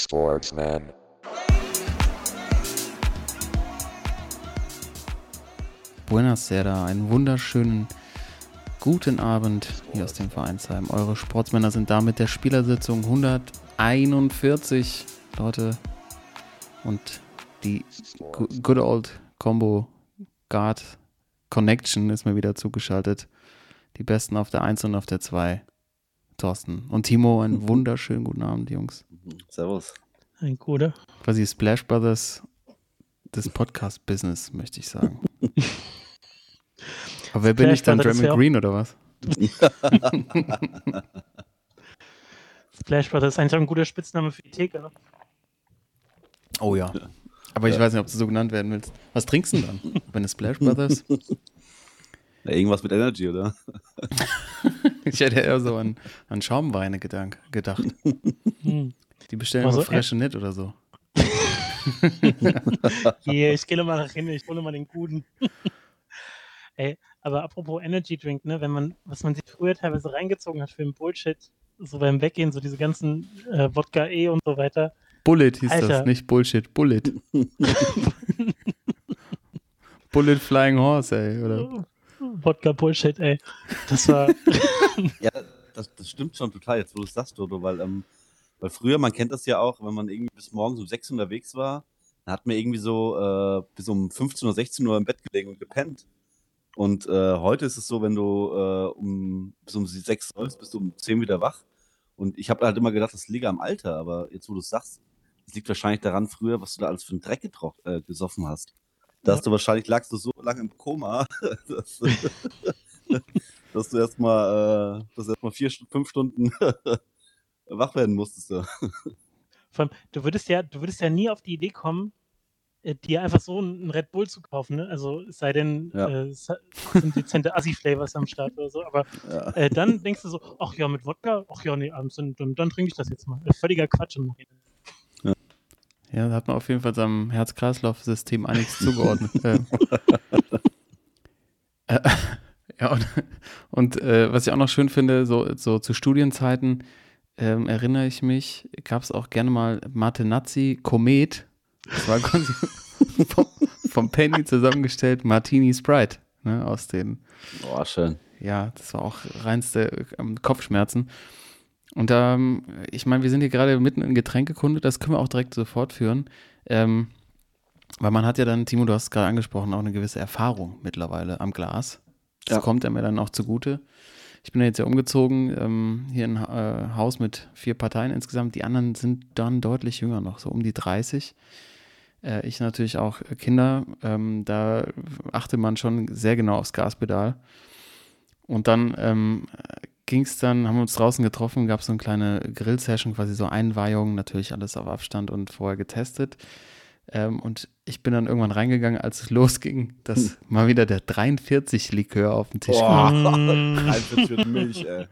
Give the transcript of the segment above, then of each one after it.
Sportsman. Buenasera, einen wunderschönen guten Abend hier aus dem Vereinsheim. Eure Sportsmänner sind da mit der Spielersitzung 141, Leute. Und die Good Old Combo Guard Connection ist mir wieder zugeschaltet. Die Besten auf der 1 und auf der 2. Thorsten. Und Timo, einen wunderschönen guten Abend, Jungs. Servus. Ein guter. Quasi Splash Brothers des Podcast-Business, möchte ich sagen. Aber wer bin ich dann? Draymond ja Green oder was? Splash Brothers ist eigentlich auch ein guter Spitzname für die Theke. Ne? Oh ja. Aber ich Ja. weiß nicht, ob du so genannt werden willst. Was trinkst du denn dann? Wenn es Splash Brothers? Ja, irgendwas mit Energy, oder? ich hätte eher so an, an Schaumweine gedank, gedacht. Hm. Die bestellen Also, immer Fresche Nit oder so. Hier, ich gehe mal nach hinten, ich hole mal den guten. Ey, aber apropos Energy Drink, ne, wenn man, was man sich früher teilweise reingezogen hat für den Bullshit, so beim Weggehen, so diese ganzen äh, Wodka E und so weiter. Bullet hieß das, Alter. nicht Bullshit. Bullet. Bullet Flying Horse, ey. Oder? Wodka Bullshit, ey. Das war, Ja, das, das stimmt schon total, jetzt wo du es sagst, Dodo, weil, ähm, weil früher, man kennt das ja auch, wenn man irgendwie bis morgens um 6 Uhr unterwegs war, dann hat man irgendwie so äh, bis um 15 oder 16 Uhr im Bett gelegen und gepennt. Und äh, heute ist es so, wenn du äh, um, bis um 6 sollst, bist du um 10 wieder wach. Und ich habe halt immer gedacht, das liege am Alter, aber jetzt wo du es sagst, das liegt wahrscheinlich daran früher, was du da alles für einen Dreck getro- äh, gesoffen hast. Da hast du wahrscheinlich, lagst du so lange im Koma, dass, dass du erstmal äh, dass du erstmal vier, fünf Stunden wach werden musstest. Ja. vor allem, du würdest ja, du würdest ja nie auf die Idee kommen, äh, dir einfach so einen Red Bull zu kaufen, ne? Also es sei denn, Ja. äh, es sind dezente Assi-Flavors am Start oder so, aber Ja. äh, dann denkst du so, ach ja, mit Wodka, ach ja, nee, abends, dann, dann, dann trinke ich das jetzt mal. Äh, Völliger Quatsch im Nachhinein. Ja, da hat man auf jeden Fall seinem Herz-Kreislauf-System einiges zugeordnet. Ähm. äh, ja, und, und äh, was ich auch noch schön finde, so, so zu Studienzeiten ähm, erinnere ich mich, gab es auch gerne mal Martinazzi Komet. Das war quasi vom, vom Penny zusammengestellt Martini Sprite ne, aus den Boah, schön. ja, das war auch reinste ähm, Kopfschmerzen. Und ähm, ich meine, wir sind hier gerade mitten in Getränkekunde, das können wir auch direkt so fortführen. Ähm, weil man hat ja dann, Timo, du hast es gerade angesprochen, auch eine gewisse Erfahrung mittlerweile am Glas. Das Ja. kommt ja mir dann auch zugute. Ich bin ja jetzt ja umgezogen, ähm, hier in ein äh, Haus mit vier Parteien insgesamt. Die anderen sind dann deutlich jünger noch, so um die 30. Äh, ich natürlich auch Kinder. Ähm, da achte man schon sehr genau aufs Gaspedal. Und dann ähm, ging es dann, haben wir uns draußen getroffen, gab es so eine kleine Grill-Session, quasi so Einweihung, natürlich alles auf Abstand und vorher getestet. Ähm, und ich bin dann irgendwann reingegangen, als es losging, dass mal wieder der 43-Likör auf dem Tisch kam. Boah, Mm. 43 für Milch, ey.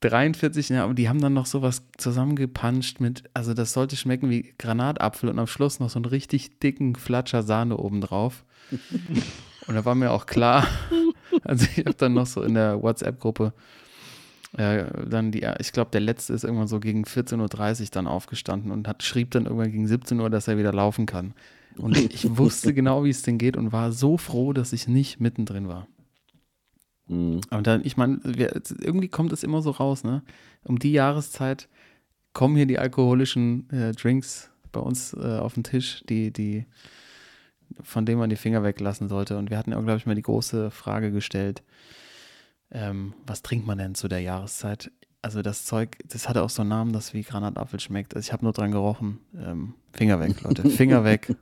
43, ja, aber die haben dann noch sowas zusammengepanscht mit, also das sollte schmecken wie Granatapfel und am Schluss noch so einen richtig dicken Flatscher Sahne obendrauf. Und da war mir auch klar, also ich habe dann noch so in der WhatsApp-Gruppe äh, dann die, ich glaube, der letzte ist irgendwann so gegen 14.30 Uhr dann aufgestanden und hat, schrieb dann irgendwann gegen 17 Uhr, dass er wieder laufen kann. Und ich wusste genau, wie es denn geht und war so froh, dass ich nicht mittendrin war. Mhm. Und dann, ich meine, irgendwie kommt es immer so raus, ne? Um die Jahreszeit kommen hier die alkoholischen äh, Drinks bei uns äh, auf den Tisch, die, die, von denen man die Finger weglassen sollte. Und wir hatten ja, glaube ich, mal die große Frage gestellt, ähm, was trinkt man denn zu der Jahreszeit? Also das Zeug, das hatte auch so einen Namen, das wie Granatapfel schmeckt. Also ich habe nur dran gerochen. Ähm, Finger weg, Leute. Finger weg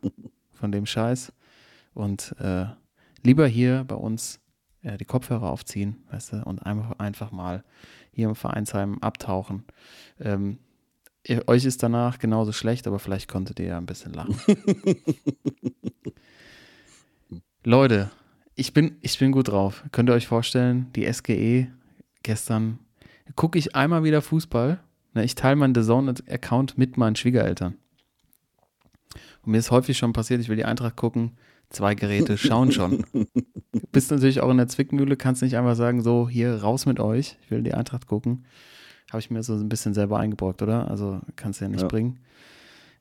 von dem Scheiß. Und äh, lieber hier bei uns äh, die Kopfhörer aufziehen, weißt du, und einfach, einfach mal hier im Vereinsheim abtauchen. Ähm, ihr, euch ist danach genauso schlecht, aber vielleicht konntet ihr ja ein bisschen lachen. Leute, ich bin, ich bin gut drauf. Könnt ihr euch vorstellen, die SGE gestern gucke ich einmal wieder Fußball. Ne, ich teile meinen The Zone-Account mit meinen Schwiegereltern. Und mir ist häufig schon passiert, ich will die Eintracht gucken, zwei Geräte schauen schon. Du bist natürlich auch in der Zwickmühle, kannst nicht einfach sagen, so, hier raus mit euch, ich will die Eintracht gucken. Habe ich mir so ein bisschen selber eingebrockt, oder? Also kannst du ja nicht Ja. bringen.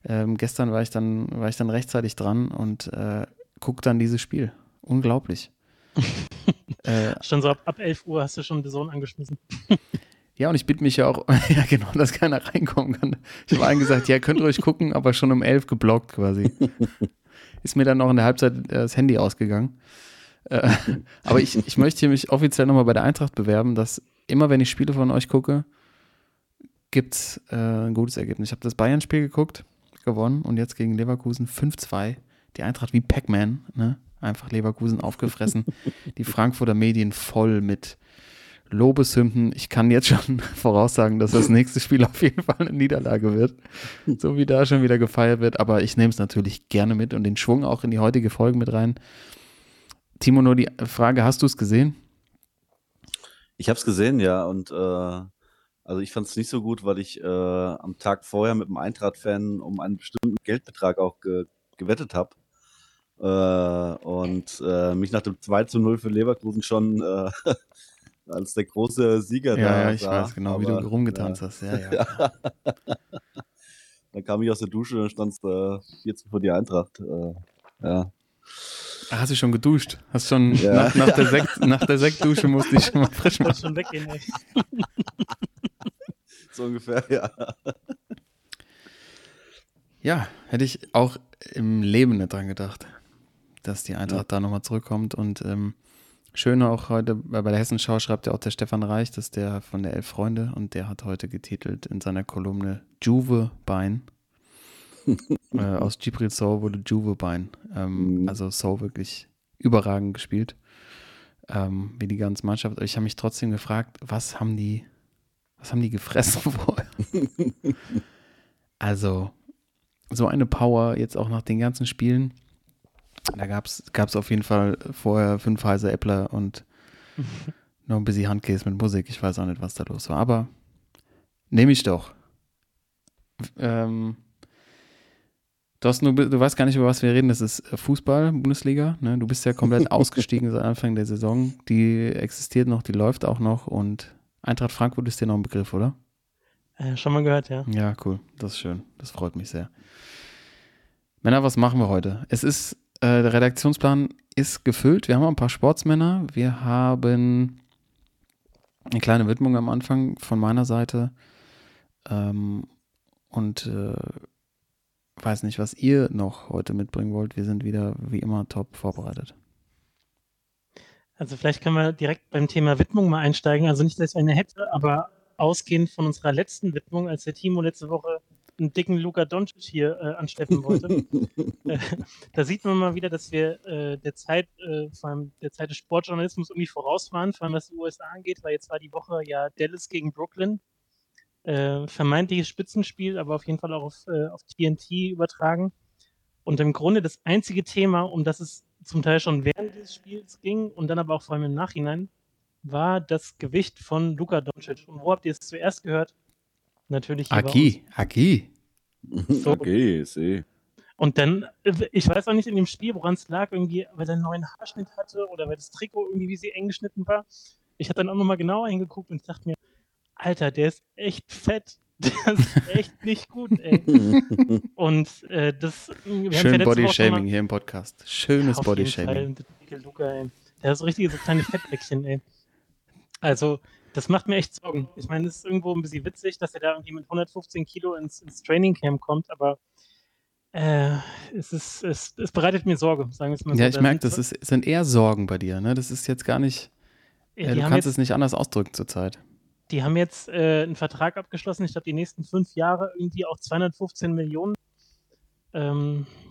Ähm, gestern war ich dann, war ich dann rechtzeitig dran und äh, guck dann dieses Spiel. Unglaublich. äh, schon so ab, ab 11 Uhr hast du schon den Sohn angeschmissen. ja, und ich bitte mich ja auch, ja genau, dass keiner reinkommen kann. Ich habe allen gesagt, ja, könnt ihr euch gucken, aber schon um 11 geblockt quasi. Ist mir dann noch in der Halbzeit äh, das Handy ausgegangen. Äh, aber ich, ich möchte hier mich offiziell nochmal bei der Eintracht bewerben, dass immer, wenn ich Spiele von euch gucke, gibt es äh, ein gutes Ergebnis. Ich habe das Bayern-Spiel geguckt, gewonnen und jetzt gegen Leverkusen 5-2. Die Eintracht wie Pac-Man, ne? Einfach Leverkusen aufgefressen. Die Frankfurter Medien voll mit Lobeshymnen. Ich kann jetzt schon voraussagen, dass das nächste Spiel auf jeden Fall eine Niederlage wird. So wie da schon wieder gefeiert wird. Aber ich nehme es natürlich gerne mit und den Schwung auch in die heutige Folge mit rein. Timo, nur die Frage, hast du es gesehen? Ich habe es gesehen, ja. Und äh, also ich fand es nicht so gut, weil ich äh, am Tag vorher mit einem Eintracht-Fan um einen bestimmten Geldbetrag auch ge gewettet habe. Äh, und äh, mich nach dem 2 zu 0 für Leverkusen schon äh, als der große Sieger ja, da. Ja, ich sah. weiß genau, Aber, wie du rumgetanzt hast. Ja, ja. dann kam ich aus der Dusche und stand äh, 14 vor die Eintracht. Äh, ja. Hast du schon geduscht? Hast schon ja. nach, nach, der Sekt, nach der Sektdusche musste ich schon mal frisch machen. schon weggehen, ey. so ungefähr, ja. Ja, hätte ich auch im Leben nicht dran gedacht, dass die Eintracht ja. da nochmal zurückkommt. Und ähm, schön auch heute, bei der Hessenschau schreibt ja auch der Stefan Reich, das ist der von der Elf Freunde, und der hat heute getitelt in seiner Kolumne Juve Bein. äh, aus Gibril Soul wurde Juve Bein. Ähm, mhm. Also Soul wirklich überragend gespielt. Ähm, wie die ganze Mannschaft. Ich habe mich trotzdem gefragt, was haben die, was haben die gefressen vorher? also, so eine Power jetzt auch nach den ganzen Spielen. Da gab es auf jeden Fall vorher fünf heiße Äppler und noch ein bisschen Handkäse mit Musik. Ich weiß auch nicht, was da los war. Aber nehme ich doch. Ähm, du, hast nur, du weißt gar nicht, über was wir reden. Das ist Fußball, Bundesliga. Ne? Du bist ja komplett ausgestiegen seit Anfang der Saison. Die existiert noch, die läuft auch noch. Und Eintracht Frankfurt ist dir noch ein Begriff, oder? Äh, schon mal gehört, ja. Ja, cool. Das ist schön. Das freut mich sehr. Männer, was machen wir heute? Es ist, äh, der Redaktionsplan ist gefüllt. Wir haben ein paar Sportsmänner. Wir haben eine kleine Widmung am Anfang von meiner Seite. Ähm, und äh, weiß nicht, was ihr noch heute mitbringen wollt. Wir sind wieder wie immer top vorbereitet. Also vielleicht können wir direkt beim Thema Widmung mal einsteigen. Also nicht, dass ich eine hätte, aber ausgehend von unserer letzten Widmung, als der Timo letzte Woche einen dicken Luka Doncic hier äh, ansteffen wollte, äh, da sieht man mal wieder, dass wir äh, der Zeit, äh, vor allem der Zeit des Sportjournalismus irgendwie voraus waren, vor allem was die USA angeht, weil jetzt war die Woche ja Dallas gegen Brooklyn. Äh, vermeintliches Spitzenspiel, aber auf jeden Fall auch auf, auf TNT übertragen. Und im Grunde das einzige Thema, um das es zum Teil schon während des Spiels ging und dann aber auch vor allem im Nachhinein, war das Gewicht von Luka Doncic. Und wo habt ihr es zuerst gehört? Natürlich hier Aki, Aki. So. Okay, sehe. Und dann, ich weiß auch nicht in dem Spiel, woran es lag, irgendwie, weil er einen neuen Haarschnitt hatte oder weil das Trikot irgendwie wie sie eng geschnitten war. Ich habe dann auch nochmal genauer hingeguckt und dachte mir, Alter, der ist echt fett. Der ist echt nicht gut, ey. Und äh, das. Schön Bodyshaming hier im Podcast. Schönes Bodyshaming. Der hat so richtige so kleine Fettbäckchen, ey. Also, das macht mir echt Sorgen. Ich meine, es ist irgendwo ein bisschen witzig, dass er da irgendwie mit 115 Kilo ins, ins Trainingcamp kommt, aber äh, es, ist, es, es, bereitet mir Sorge, sagen wir es mal so. Ja, ich merke, das ist, sind eher Sorgen bei dir, ne? Das ist jetzt gar nicht. Ja, äh, du kannst jetzt, es nicht anders ausdrücken zurzeit. Die haben jetzt äh, einen Vertrag abgeschlossen, ich glaube, die nächsten fünf Jahre irgendwie auch 215 Millionen. Ähm, äh,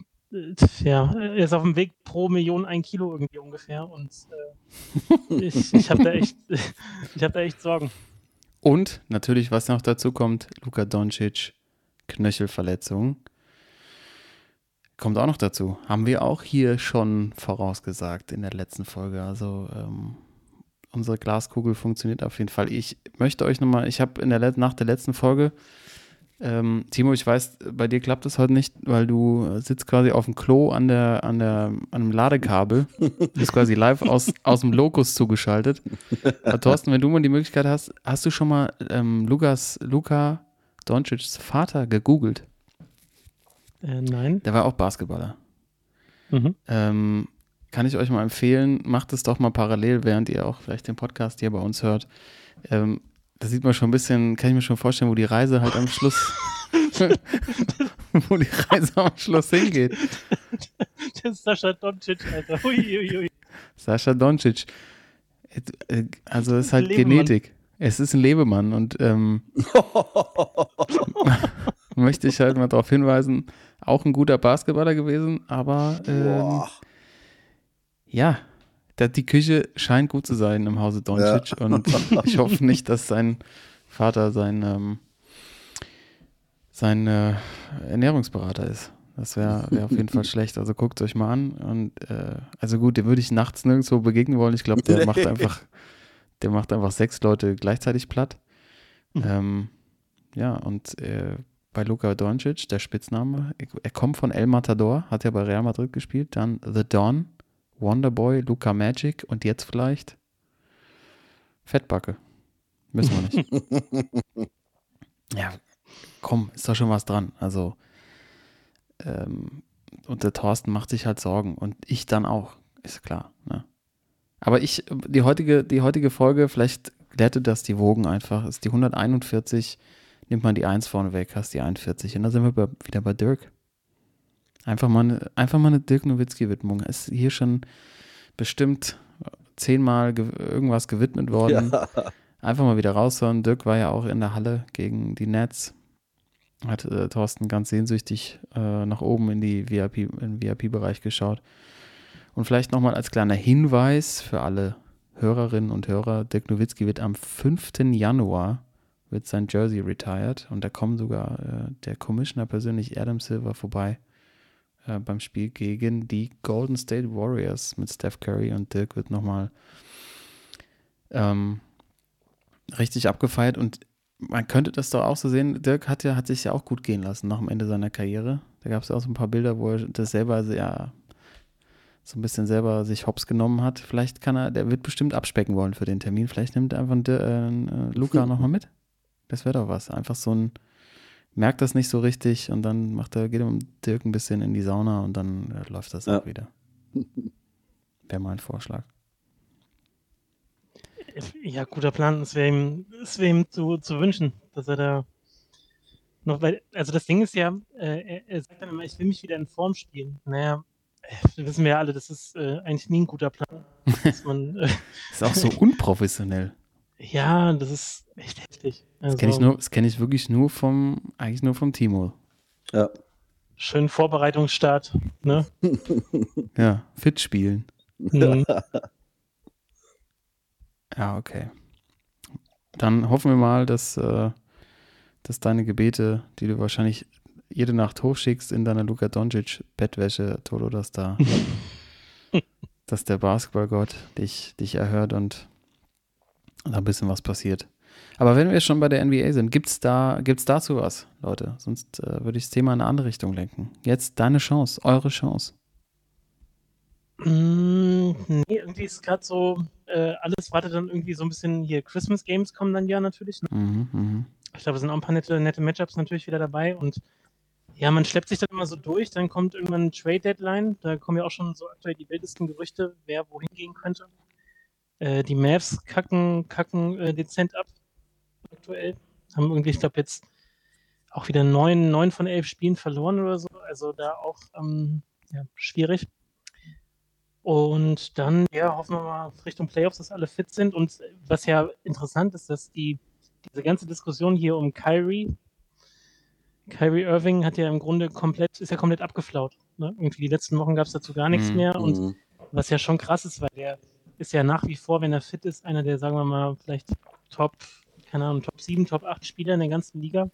ja, er ist auf dem Weg pro Million ein Kilo irgendwie ungefähr und äh, ich, ich habe da, echt, hab da echt Sorgen. Und natürlich, was noch dazu kommt, Luka Doncic, Knöchelverletzung. Kommt auch noch dazu. Haben wir auch hier schon vorausgesagt in der letzten Folge. Also ähm, unsere Glaskugel funktioniert auf jeden Fall. Ich möchte euch nochmal, ich habe nach der letzten Folge, ähm, Timo, ich weiß, bei dir klappt das heute nicht, weil du sitzt quasi auf dem Klo an der, an der, an einem Ladekabel. Du bist quasi live aus, aus dem Lokus zugeschaltet. Aber Thorsten, wenn du mal die Möglichkeit hast, hast du schon mal ähm, Lukas, Luca Doncic's Vater gegoogelt? Äh, nein. Der war auch Basketballer. Mhm. Ähm, kann ich euch mal empfehlen, macht es doch mal parallel, während ihr auch vielleicht den Podcast hier bei uns hört. Ähm, da sieht man schon ein bisschen, kann ich mir schon vorstellen, wo die Reise halt am Schluss, wo die Reise am Schluss hingeht. Das ist Sascha Doncic, Alter. Hui, hui, hui. Sascha Doncic. Äh, Also es ist halt. Genetik. Es ist ein Lebemann und ähm, möchte ich halt mal darauf hinweisen, auch ein guter Basketballer gewesen, aber ähm, ja, da, die Küche scheint gut zu sein im Hause Doncic und ich hoffe nicht, dass sein Vater sein, ähm, sein äh, Ernährungsberater ist. Das wäre wär auf jeden Fall schlecht. Also guckt euch mal an. Und äh, also gut, den würde ich nachts nirgendwo begegnen wollen. Ich glaube, der macht einfach, der macht einfach sechs Leute gleichzeitig platt. Mhm. Ähm, ja, und äh, bei Luka Doncic, der Spitzname, er, kommt von El Matador, hat ja bei Real Madrid gespielt, dann The Don, Wonderboy, Luca Magic und jetzt vielleicht Fettbacke. Müssen wir nicht. ja, komm, ist doch schon was dran. Also, ähm, und der Thorsten macht sich halt Sorgen und ich dann auch, ist klar. Ne? Aber ich, die heutige, die heutige Folge, vielleicht glättet das die Wogen einfach, ist die 141, nimmt man die 1 vorne weg, hast die 41 und dann sind wir wieder bei Dirk. Einfach mal eine, einfach mal eine Dirk Nowitzki-Widmung. Ist hier schon bestimmt zehnmal ge irgendwas gewidmet worden. Ja. Einfach mal wieder raushören. Dirk war ja auch in der Halle gegen die Nets. Hat äh, Thorsten ganz sehnsüchtig äh, nach oben in die VIP, in den VIP-Bereich geschaut. Und vielleicht nochmal als kleiner Hinweis für alle Hörerinnen und Hörer, Dirk Nowitzki wird am 5. Januar wird sein Jersey retired und da kommt sogar äh, der Commissioner persönlich Adam Silver vorbei äh, beim Spiel gegen die Golden State Warriors mit Steph Curry und Dirk wird nochmal ähm, richtig abgefeiert und man könnte das doch auch so sehen, Dirk hat ja, hat sich ja auch gut gehen lassen nach dem Ende seiner Karriere. Da gab es ja auch so ein paar Bilder, wo er das selber ja so ein bisschen selber sich hops genommen hat. Vielleicht kann er, der wird bestimmt abspecken wollen für den Termin. Vielleicht nimmt er einfach einen äh, Luca nochmal mit. Das wäre doch was. Einfach so ein, merkt das nicht so richtig und dann macht er, geht er mit Dirk ein bisschen in die Sauna und dann äh, läuft das Ja. auch wieder. Wäre mein Vorschlag. Ja, guter Plan. Es wäre ihm, es wär ihm zu, zu wünschen, dass er da noch, weil, also das Ding ist ja, äh, er, er sagt dann immer, ich will mich wieder in Form spielen. Naja, äh, wissen wir ja alle, das ist äh, eigentlich nie ein guter Plan. Dass man, äh, Ist auch so unprofessionell. Ja, das ist echt heftig. Also, Das kenne ich, nur- das kenn ich wirklich nur vom, eigentlich nur vom Timo. Ja. Schönen Vorbereitungsstart. Ne? Ja, fit spielen. Mhm. Ja, okay. Dann hoffen wir mal, dass, äh, dass deine Gebete, die du wahrscheinlich jede Nacht hochschickst in deiner Luka Doncic Bettwäsche, Toto, dass da, dass der Basketballgott dich, dich erhört und da ein bisschen was passiert. Aber wenn wir schon bei der NBA sind, gibt's da, gibt's dazu was, Leute? Sonst äh, würde ich das Thema in eine andere Richtung lenken. Jetzt deine Chance, eure Chance. Mm, nee, irgendwie ist gerade so, äh, alles wartet dann irgendwie so ein bisschen hier. Christmas Games kommen dann ja natürlich. Ne? Mhm, mhm. Ich glaube, es sind auch ein paar nette, nette Matchups natürlich wieder dabei und ja, man schleppt sich dann immer so durch, dann kommt irgendwann eine Trade Deadline, da kommen ja auch schon so aktuell die wildesten Gerüchte, wer wohin gehen könnte. Äh, die Mavs kacken, kacken äh, dezent ab aktuell. Haben irgendwie, ich glaube, jetzt auch wieder neun, neun von elf Spielen verloren oder so. Also da auch ähm, ja, schwierig. Und dann, ja, hoffen wir mal Richtung Playoffs, dass alle fit sind. Und was ja interessant ist, dass die, diese ganze Diskussion hier um Kyrie, Kyrie Irving hat ja im Grunde komplett, ist ja komplett abgeflaut. Ne? Irgendwie die letzten Wochen gab es dazu gar nichts Mhm. mehr. Und Mhm. was ja schon krass ist, weil der ist ja nach wie vor, wenn er fit ist, einer der, sagen wir mal, vielleicht Top, keine Ahnung, Top 7, Top 8 Spieler in der ganzen Liga.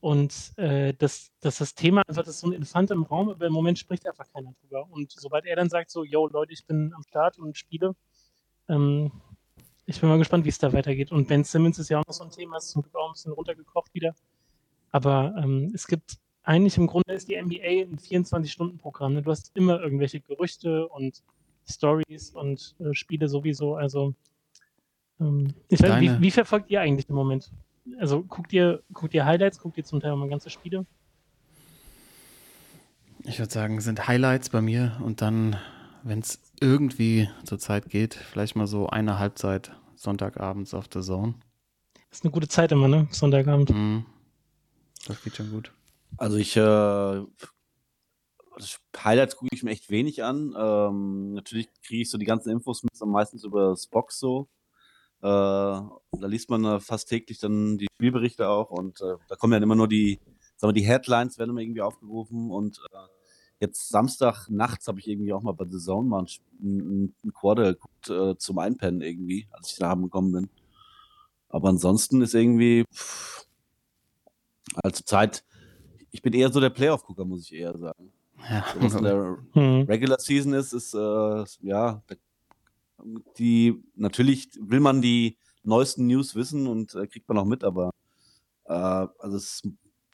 Und äh, dass, dass das Thema einfach, das ist so ein Elefant im Raum, aber im Moment spricht einfach keiner drüber. Und sobald er dann sagt, so, yo, Leute, ich bin am Start und spiele, ähm, ich bin mal gespannt, wie es da weitergeht. Und Ben Simmons ist ja auch noch so ein Thema, ist zum Glück auch ein bisschen runtergekocht wieder. Aber ähm, es gibt eigentlich im Grunde ist die NBA ein 24-Stunden-Programm. Ne? Du hast immer irgendwelche Gerüchte und Stories und äh, Spiele sowieso. Also ähm, ich weiß, wie, wie verfolgt ihr eigentlich im Moment? Also guckt ihr, guckt ihr Highlights, guckt ihr zum Teil mal ganze Spiele? Ich würde sagen, sind Highlights bei mir und dann, wenn es irgendwie zur Zeit geht, vielleicht mal so eine Halbzeit Sonntagabends auf der Zone. Das ist eine gute Zeit immer, ne? Sonntagabend. Mhm. Das geht schon gut. Also ich, äh, Highlights gucke ich mir echt wenig an. Ähm, natürlich kriege ich so die ganzen Infos mit, meistens über Spox so. Äh, da liest man äh, fast täglich dann die Spielberichte auch und äh, da kommen ja immer nur die, sagen wir, die Headlines werden immer irgendwie aufgerufen und äh, jetzt Samstag nachts habe ich irgendwie auch mal bei The Zone mal ein, ein Quarter geguckt äh, zum Einpennen irgendwie, als ich da haben gekommen bin. Aber ansonsten ist irgendwie, pff, also Zeit, ich bin eher so der Playoff-Gucker, muss ich eher sagen. Ja. So, was in der Mhm. Regular Season ist, ist, äh, ja, die, natürlich will man die neuesten News wissen und äh, kriegt man auch mit, aber äh, also es,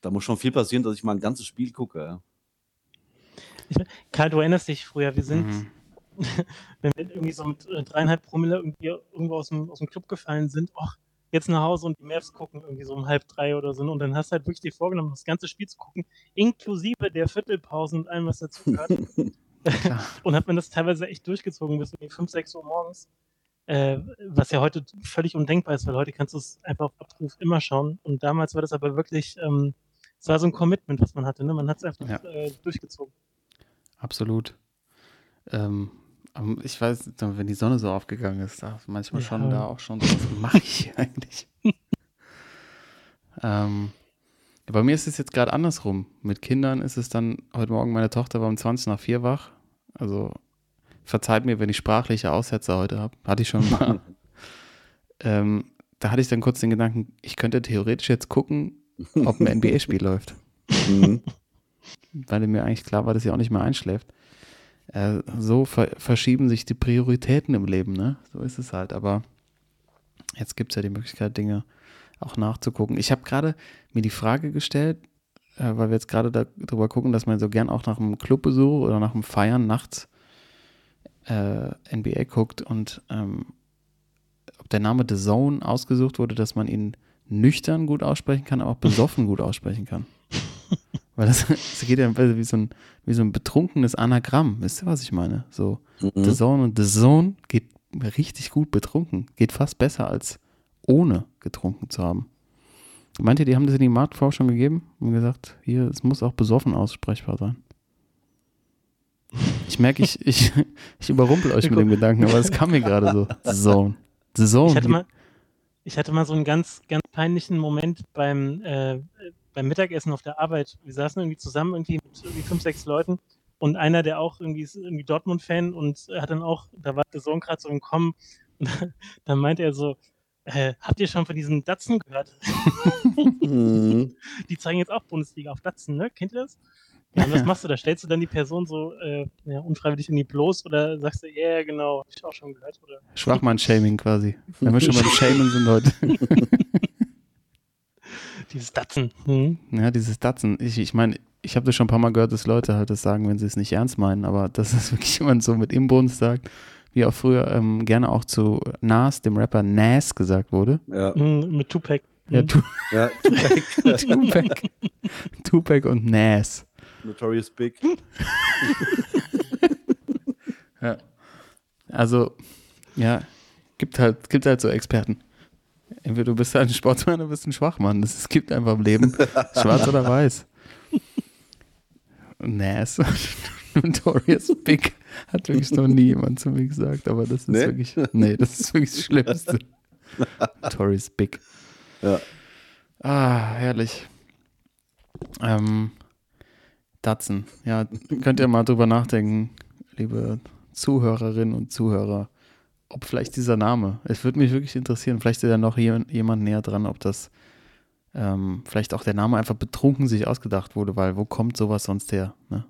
da muss schon viel passieren, dass ich mal ein ganzes Spiel gucke. Ja. Karl, du erinnerst dich früher, wir sind, Mhm. wenn wir irgendwie so mit äh, dreieinhalb Promille irgendwie irgendwo aus dem, aus dem Club gefallen sind, ach, jetzt nach Hause und die Mavs gucken irgendwie so um halb drei oder so. Und dann hast du halt wirklich dir vorgenommen, das ganze Spiel zu gucken, inklusive der Viertelpausen und allem, was dazugehört. Klar. und hat man das teilweise echt durchgezogen bis irgendwie 5, 6 Uhr morgens. Äh, was ja heute völlig undenkbar ist, weil heute kannst du es einfach auf Abruf immer schauen. Und damals war das aber wirklich, ähm, es war so ein Commitment, was man hatte. Ne? Man hat es einfach Ja. äh, durchgezogen. Absolut. Ähm, ich weiß, wenn die Sonne so aufgegangen ist, da manchmal Ja. schon da auch schon so, was mache ich hier eigentlich? ähm, bei mir ist es jetzt gerade andersrum. Mit Kindern ist es dann, heute Morgen, meine Tochter war um 20 nach 4 wach. Also verzeiht mir, wenn ich sprachliche Aussätze heute habe. Hatte ich schon mal. ähm, da hatte ich dann kurz den Gedanken, ich könnte theoretisch jetzt gucken, ob ein NBA-Spiel läuft Mhm. weil mir eigentlich klar war, dass sie auch nicht mehr einschläft. Äh, so ver verschieben sich die Prioritäten im Leben, ne? So ist es halt. Aber jetzt gibt es ja die Möglichkeit, Dinge auch nachzugucken. Ich habe gerade mir die Frage gestellt, äh, weil wir jetzt gerade darüber gucken, dass man so gern auch nach einem Clubbesuch oder nach einem Feiern nachts äh, NBA guckt und ähm, ob der Name The Zone ausgesucht wurde, dass man ihn nüchtern gut aussprechen kann, aber auch besoffen gut aussprechen kann. Weil das, das geht ja wie so, ein, wie so ein betrunkenes Anagramm. Wisst ihr, was ich meine? So, The Mhm. Zone und The Zone geht richtig gut betrunken. Geht fast besser als ohne getrunken zu haben. Meint ihr, die haben das in die Marktforschung gegeben und gesagt, hier, es muss auch besoffen aussprechbar sein? Ich merke, ich, ich, ich überrumpel euch mit dem Gedanken, aber es kam mir gerade so. The Zone. The Zone. Ich hatte mal, ich hatte mal so einen ganz, ganz peinlichen Moment beim, äh, beim Mittagessen auf der Arbeit. Wir saßen irgendwie zusammen irgendwie mit irgendwie fünf, sechs Leuten und einer, der auch irgendwie ist irgendwie Dortmund-Fan und hat dann auch, da war der Sohn gerade so im Kommen und dann meinte er so, äh, habt ihr schon von diesen Datsen gehört? Mhm. Die zeigen jetzt auch Bundesliga auf Datsen, ne? Kennt ihr das? Ja, und was machst du da? Stellst du dann die Person so äh, ja, unfreiwillig in die bloß oder sagst du, ja, yeah, genau, hab ich auch schon gehört? Oder? Schwachmann-Shaming quasi. Wenn wir schon beim Shamen sind heute. Dieses Datsen. Hm? Ja, dieses Datsen. Ich, ich meine, ich habe das schon ein paar Mal gehört, dass Leute halt das sagen, wenn sie es nicht ernst meinen, aber dass es wirklich jemand so mit Imbons sagt, wie auch früher ähm, gerne auch zu Nas, dem Rapper Nas, gesagt wurde. Ja, Hm, mit Tupac. Ja, Hm. tu ja, Tupac. Tupac. Tupac und Nas. Notorious Big. Ja. Also, ja, gibt halt, gibt halt so Experten. Entweder du bist ein Sportsmann oder bist ein Schwachmann. Das, es gibt einfach im Leben schwarz oder weiß. Nas. Notorious Big hat wirklich noch nie jemand zu mir gesagt, aber das ist Nee? wirklich, nee, das ist wirklich das Schlimmste. Notorious Big. Ja. Ah, herrlich. Ähm, Datsen. Ja, könnt ihr mal drüber nachdenken, liebe Zuhörerinnen und Zuhörer, ob vielleicht dieser Name, es würde mich wirklich interessieren, vielleicht ist ja noch jemand, näher dran, ob das ähm, vielleicht auch der Name einfach betrunken sich ausgedacht wurde, weil wo kommt sowas sonst her? Ne?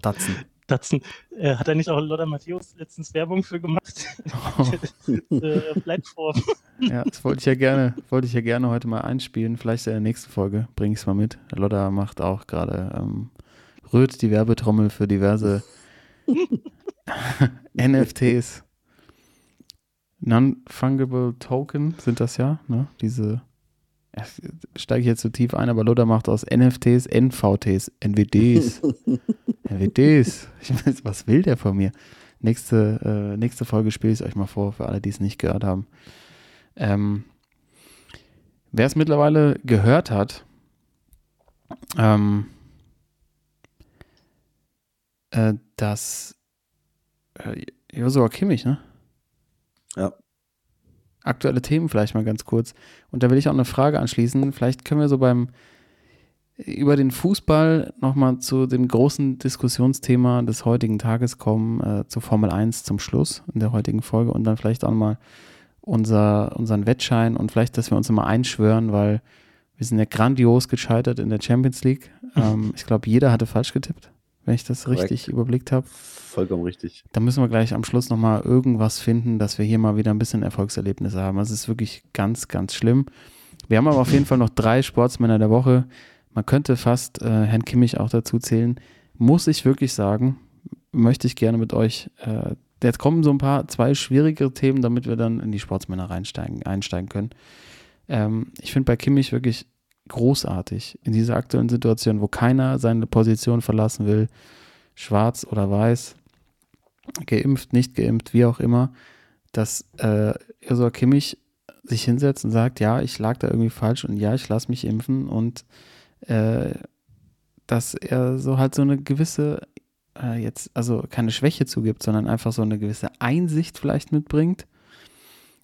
Datsen. Datsen. Äh, hat er nicht auch Lothar Matthäus letztens Werbung für gemacht? äh, Plattform. Ja, das wollte ich ja gerne, wollte ich ja gerne heute mal einspielen. Vielleicht in der nächsten Folge bringe ich es mal mit. Lotta macht auch gerade, ähm, rührt die Werbetrommel für diverse NFTs. Non-Fungible Token sind das ja, ne? Diese, steige ich jetzt zu tief ein, aber Lotta macht aus NFTs NVTs, NWDs, das? Ich weiß, was will der von mir? Nächste, äh, nächste Folge spiele ich es euch mal vor, für alle, die es nicht gehört haben. Ähm, wer es mittlerweile gehört hat, ähm, äh, dass äh, Joshua Kimmich, ne? Ja. Aktuelle Themen vielleicht mal ganz kurz. Und da will ich auch eine Frage anschließen. Vielleicht können wir so beim über den Fußball nochmal zu dem großen Diskussionsthema des heutigen Tages kommen, äh, zu Formel 1 zum Schluss in der heutigen Folge und dann vielleicht auch nochmal unser, unseren Wettschein und vielleicht, dass wir uns nochmal einschwören, weil wir sind ja grandios gescheitert in der Champions League. Ähm, ich glaube, jeder hatte falsch getippt, wenn ich das richtig überblickt habe. Vollkommen richtig. Da müssen wir gleich am Schluss nochmal irgendwas finden, dass wir hier mal wieder ein bisschen Erfolgserlebnisse haben. Das ist wirklich ganz, ganz schlimm. Wir haben aber auf jeden Fall noch drei Sportsmänner der Woche. Man könnte fast äh, Herrn Kimmich auch dazu zählen. Muss ich wirklich sagen, möchte ich gerne mit euch. Äh, jetzt kommen so ein paar, zwei schwierigere Themen, damit wir dann in die Sportsmänner reinsteigen, einsteigen können. Ähm, ich finde bei Kimmich wirklich großartig in dieser aktuellen Situation, wo keiner seine Position verlassen will, schwarz oder weiß, geimpft, nicht geimpft, wie auch immer, dass äh, Joshua Kimmich sich hinsetzt und sagt, ja, ich lag da irgendwie falsch und ja, ich lasse mich impfen und äh, dass er so halt so eine gewisse, äh, jetzt, also keine Schwäche zugibt, sondern einfach so eine gewisse Einsicht vielleicht mitbringt.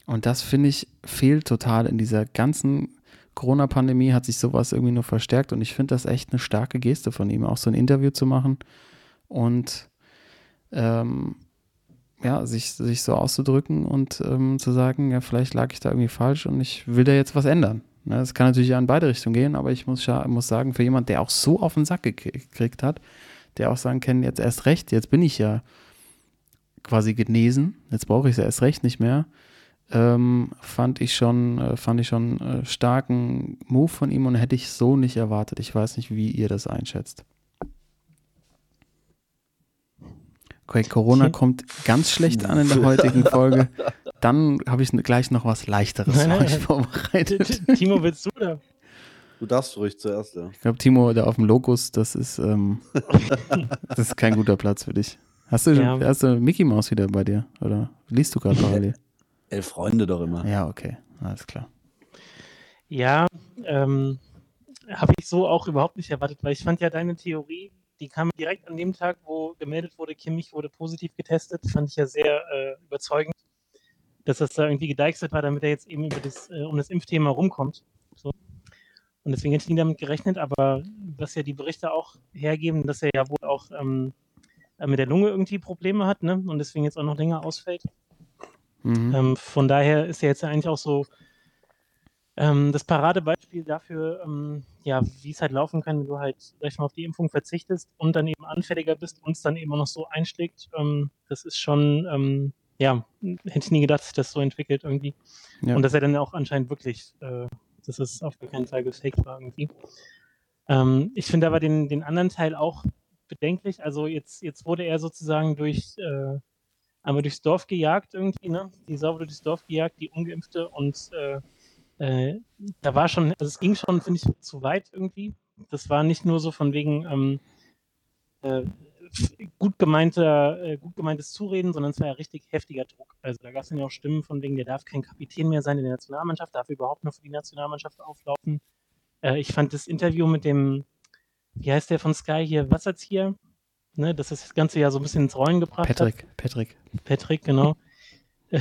Und das finde ich fehlt total in dieser ganzen Corona-Pandemie, hat sich sowas irgendwie nur verstärkt und ich finde das echt eine starke Geste von ihm, auch so ein Interview zu machen und ähm, ja, sich, sich so auszudrücken und ähm, zu sagen, ja, vielleicht lag ich da irgendwie falsch und ich will da jetzt was ändern. Ne, Das kann natürlich in beide Richtungen gehen, aber ich muss, muss sagen, für jemand, der auch so auf den Sack gekrie- gekriegt hat, der auch sagen kann, jetzt erst recht, jetzt bin ich ja quasi genesen, jetzt brauche ich es erst recht nicht mehr, ähm, fand ich schon, äh, fand ich schon äh, starken Move von ihm und hätte ich so nicht erwartet. Ich weiß nicht, wie ihr das einschätzt. Okay, Corona Okay. kommt ganz schlecht an in der heutigen Folge. Dann habe ich gleich noch was Leichteres Nein, für nein, euch nein. vorbereitet. Timo, willst du da? Du darfst ruhig zuerst, ja. Ich glaube, Timo, da auf dem Locus, das ist, ähm, das ist kein guter Platz für dich. Hast du, Ja. hast du Mickey Mouse wieder bei dir? Oder liest du gerade parallel? Elf Freunde doch immer. Ja, okay, alles klar. Ja, ähm, habe ich so auch überhaupt nicht erwartet, weil ich fand ja deine Theorie, die kam direkt an dem Tag, wo gemeldet wurde, Kimmich wurde positiv getestet, fand ich ja sehr äh, überzeugend, dass das da irgendwie gedeichselt war, damit er jetzt eben über das, äh, um das Impfthema rumkommt. So. Und deswegen hätte ich nie damit gerechnet, aber was ja die Berichte auch hergeben, dass er ja wohl auch ähm, äh, mit der Lunge irgendwie Probleme hat, ne? Und deswegen jetzt auch noch länger ausfällt. Mhm. Ähm, von daher ist er jetzt eigentlich auch so ähm, das Paradebeispiel dafür, ähm, ja, wie es halt laufen kann, wenn du halt ich mal, auf die Impfung verzichtest und dann eben anfälliger bist und es dann eben auch noch so einschlägt. Ähm, das ist schon, ähm, ja, hätte ich nie gedacht, dass sich das so entwickelt irgendwie. Ja. Und dass er dann auch anscheinend wirklich, äh, dass es auf gar keinen Fall gefaked war irgendwie. Ähm, ich finde aber den, den anderen Teil auch bedenklich. Also jetzt, jetzt wurde er sozusagen durch äh, einmal durchs Dorf gejagt irgendwie, ne? Die Sau wurde durchs Dorf gejagt, die Ungeimpfte und äh, äh, da war schon, also es ging schon, finde ich, zu weit irgendwie. Das war nicht nur so von wegen ähm, äh, gut gemeinter, äh, gut gemeintes Zureden, sondern es war ja richtig heftiger Druck. Also da gab es dann ja auch Stimmen von wegen, der darf kein Kapitän mehr sein in der Nationalmannschaft, darf überhaupt nur für die Nationalmannschaft auflaufen. Äh, ich fand das Interview mit dem, wie heißt der von Sky hier, Wasserzieher, ne, dass das Ganze ja so ein bisschen ins Rollen gebracht hat. Patrick, Patrick. Patrick, genau.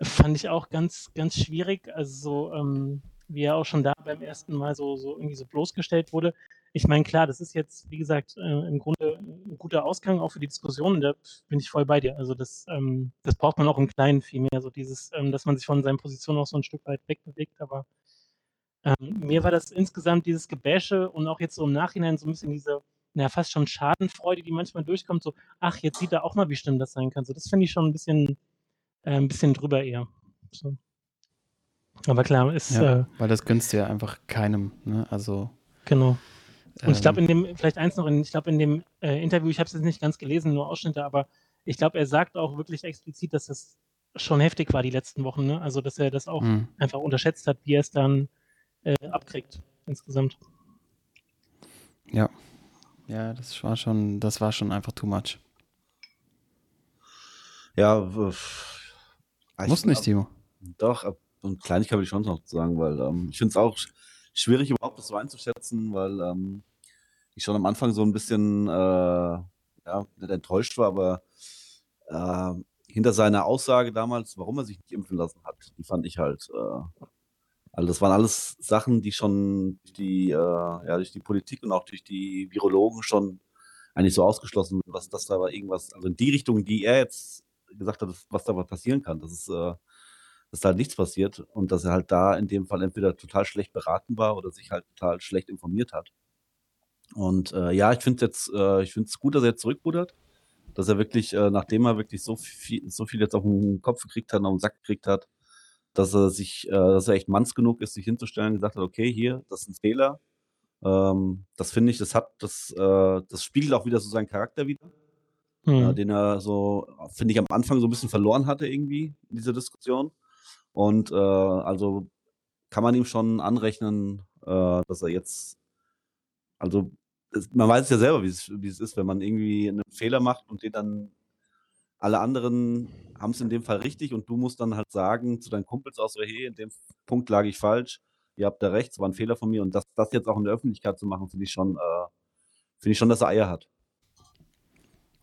Fand ich auch ganz, ganz schwierig. Also so, ähm, wie er auch schon da beim ersten Mal so, so irgendwie so bloßgestellt wurde. Ich meine, klar, das ist jetzt, wie gesagt, äh, im Grunde ein guter Ausgang auch für die Diskussion. und Da bin ich voll bei dir. Also das, ähm, das braucht man auch im Kleinen viel mehr, so dieses, ähm, dass man sich von seinen Positionen auch so ein Stück weit wegbewegt. Aber ähm, mir war das insgesamt dieses Gebäsche und auch jetzt so im Nachhinein so ein bisschen diese, na, fast schon Schadenfreude, die manchmal durchkommt, so, ach, jetzt sieht er auch mal, wie schlimm das sein kann. So, das finde ich schon ein bisschen, äh, ein bisschen drüber eher. So. Aber klar, ist, Ja, äh, weil das gönnst du ja einfach keinem. Ne? Also, genau. Und ich glaube, ähm, in dem, vielleicht eins noch, in, ich glaube, in dem äh, Interview, ich habe es jetzt nicht ganz gelesen, nur Ausschnitte, aber ich glaube, er sagt auch wirklich explizit, dass das schon heftig war die letzten Wochen. Ne? Also, dass er das auch mh. einfach unterschätzt hat, wie er es dann äh, abkriegt insgesamt. Ja. Ja, das war schon, das war schon einfach too much. Ja, ich- Muss nicht, Timo. Doch, und Kleinigkeit will ich schon noch sagen, weil ähm, ich finde es auch sch- schwierig, überhaupt das so einzuschätzen, weil ähm, ich schon am Anfang so ein bisschen äh, ja, nicht enttäuscht war, aber äh, hinter seiner Aussage damals, warum er sich nicht impfen lassen hat, die fand ich halt, äh, also das waren alles Sachen, die schon durch die, äh, ja, durch die Politik und auch durch die Virologen schon eigentlich so ausgeschlossen sind, was das da war irgendwas, also in die Richtung, die er jetzt gesagt hat, was da was passieren kann, das ist äh, dass da nichts passiert und dass er halt da in dem Fall entweder total schlecht beraten war oder sich halt total schlecht informiert hat. Und äh, ja, ich finde jetzt, äh, gut, dass er jetzt zurückrudert, dass er wirklich, äh, nachdem er wirklich so viel, so viel jetzt auf den Kopf gekriegt hat, auf den Sack gekriegt hat, dass er sich, äh, dass er echt manns genug ist, sich hinzustellen und gesagt hat, okay, hier, das ist ein Fehler. Ähm, das finde ich, das hat, das, äh, das spiegelt auch wieder so seinen Charakter wieder äh, Hm. den er so, finde ich, am Anfang so ein bisschen verloren hatte irgendwie in dieser Diskussion. Und äh, also kann man ihm schon anrechnen, äh, dass er jetzt, also man weiß es ja selber, wie es ist, wenn man irgendwie einen Fehler macht und den dann alle anderen haben es in dem Fall richtig und du musst dann halt sagen zu deinen Kumpels auch so, hey, in dem Punkt lag ich falsch, ihr habt da recht, es war ein Fehler von mir und das, das jetzt auch in der Öffentlichkeit zu machen, finde ich schon, äh, finde ich schon, dass er Eier hat.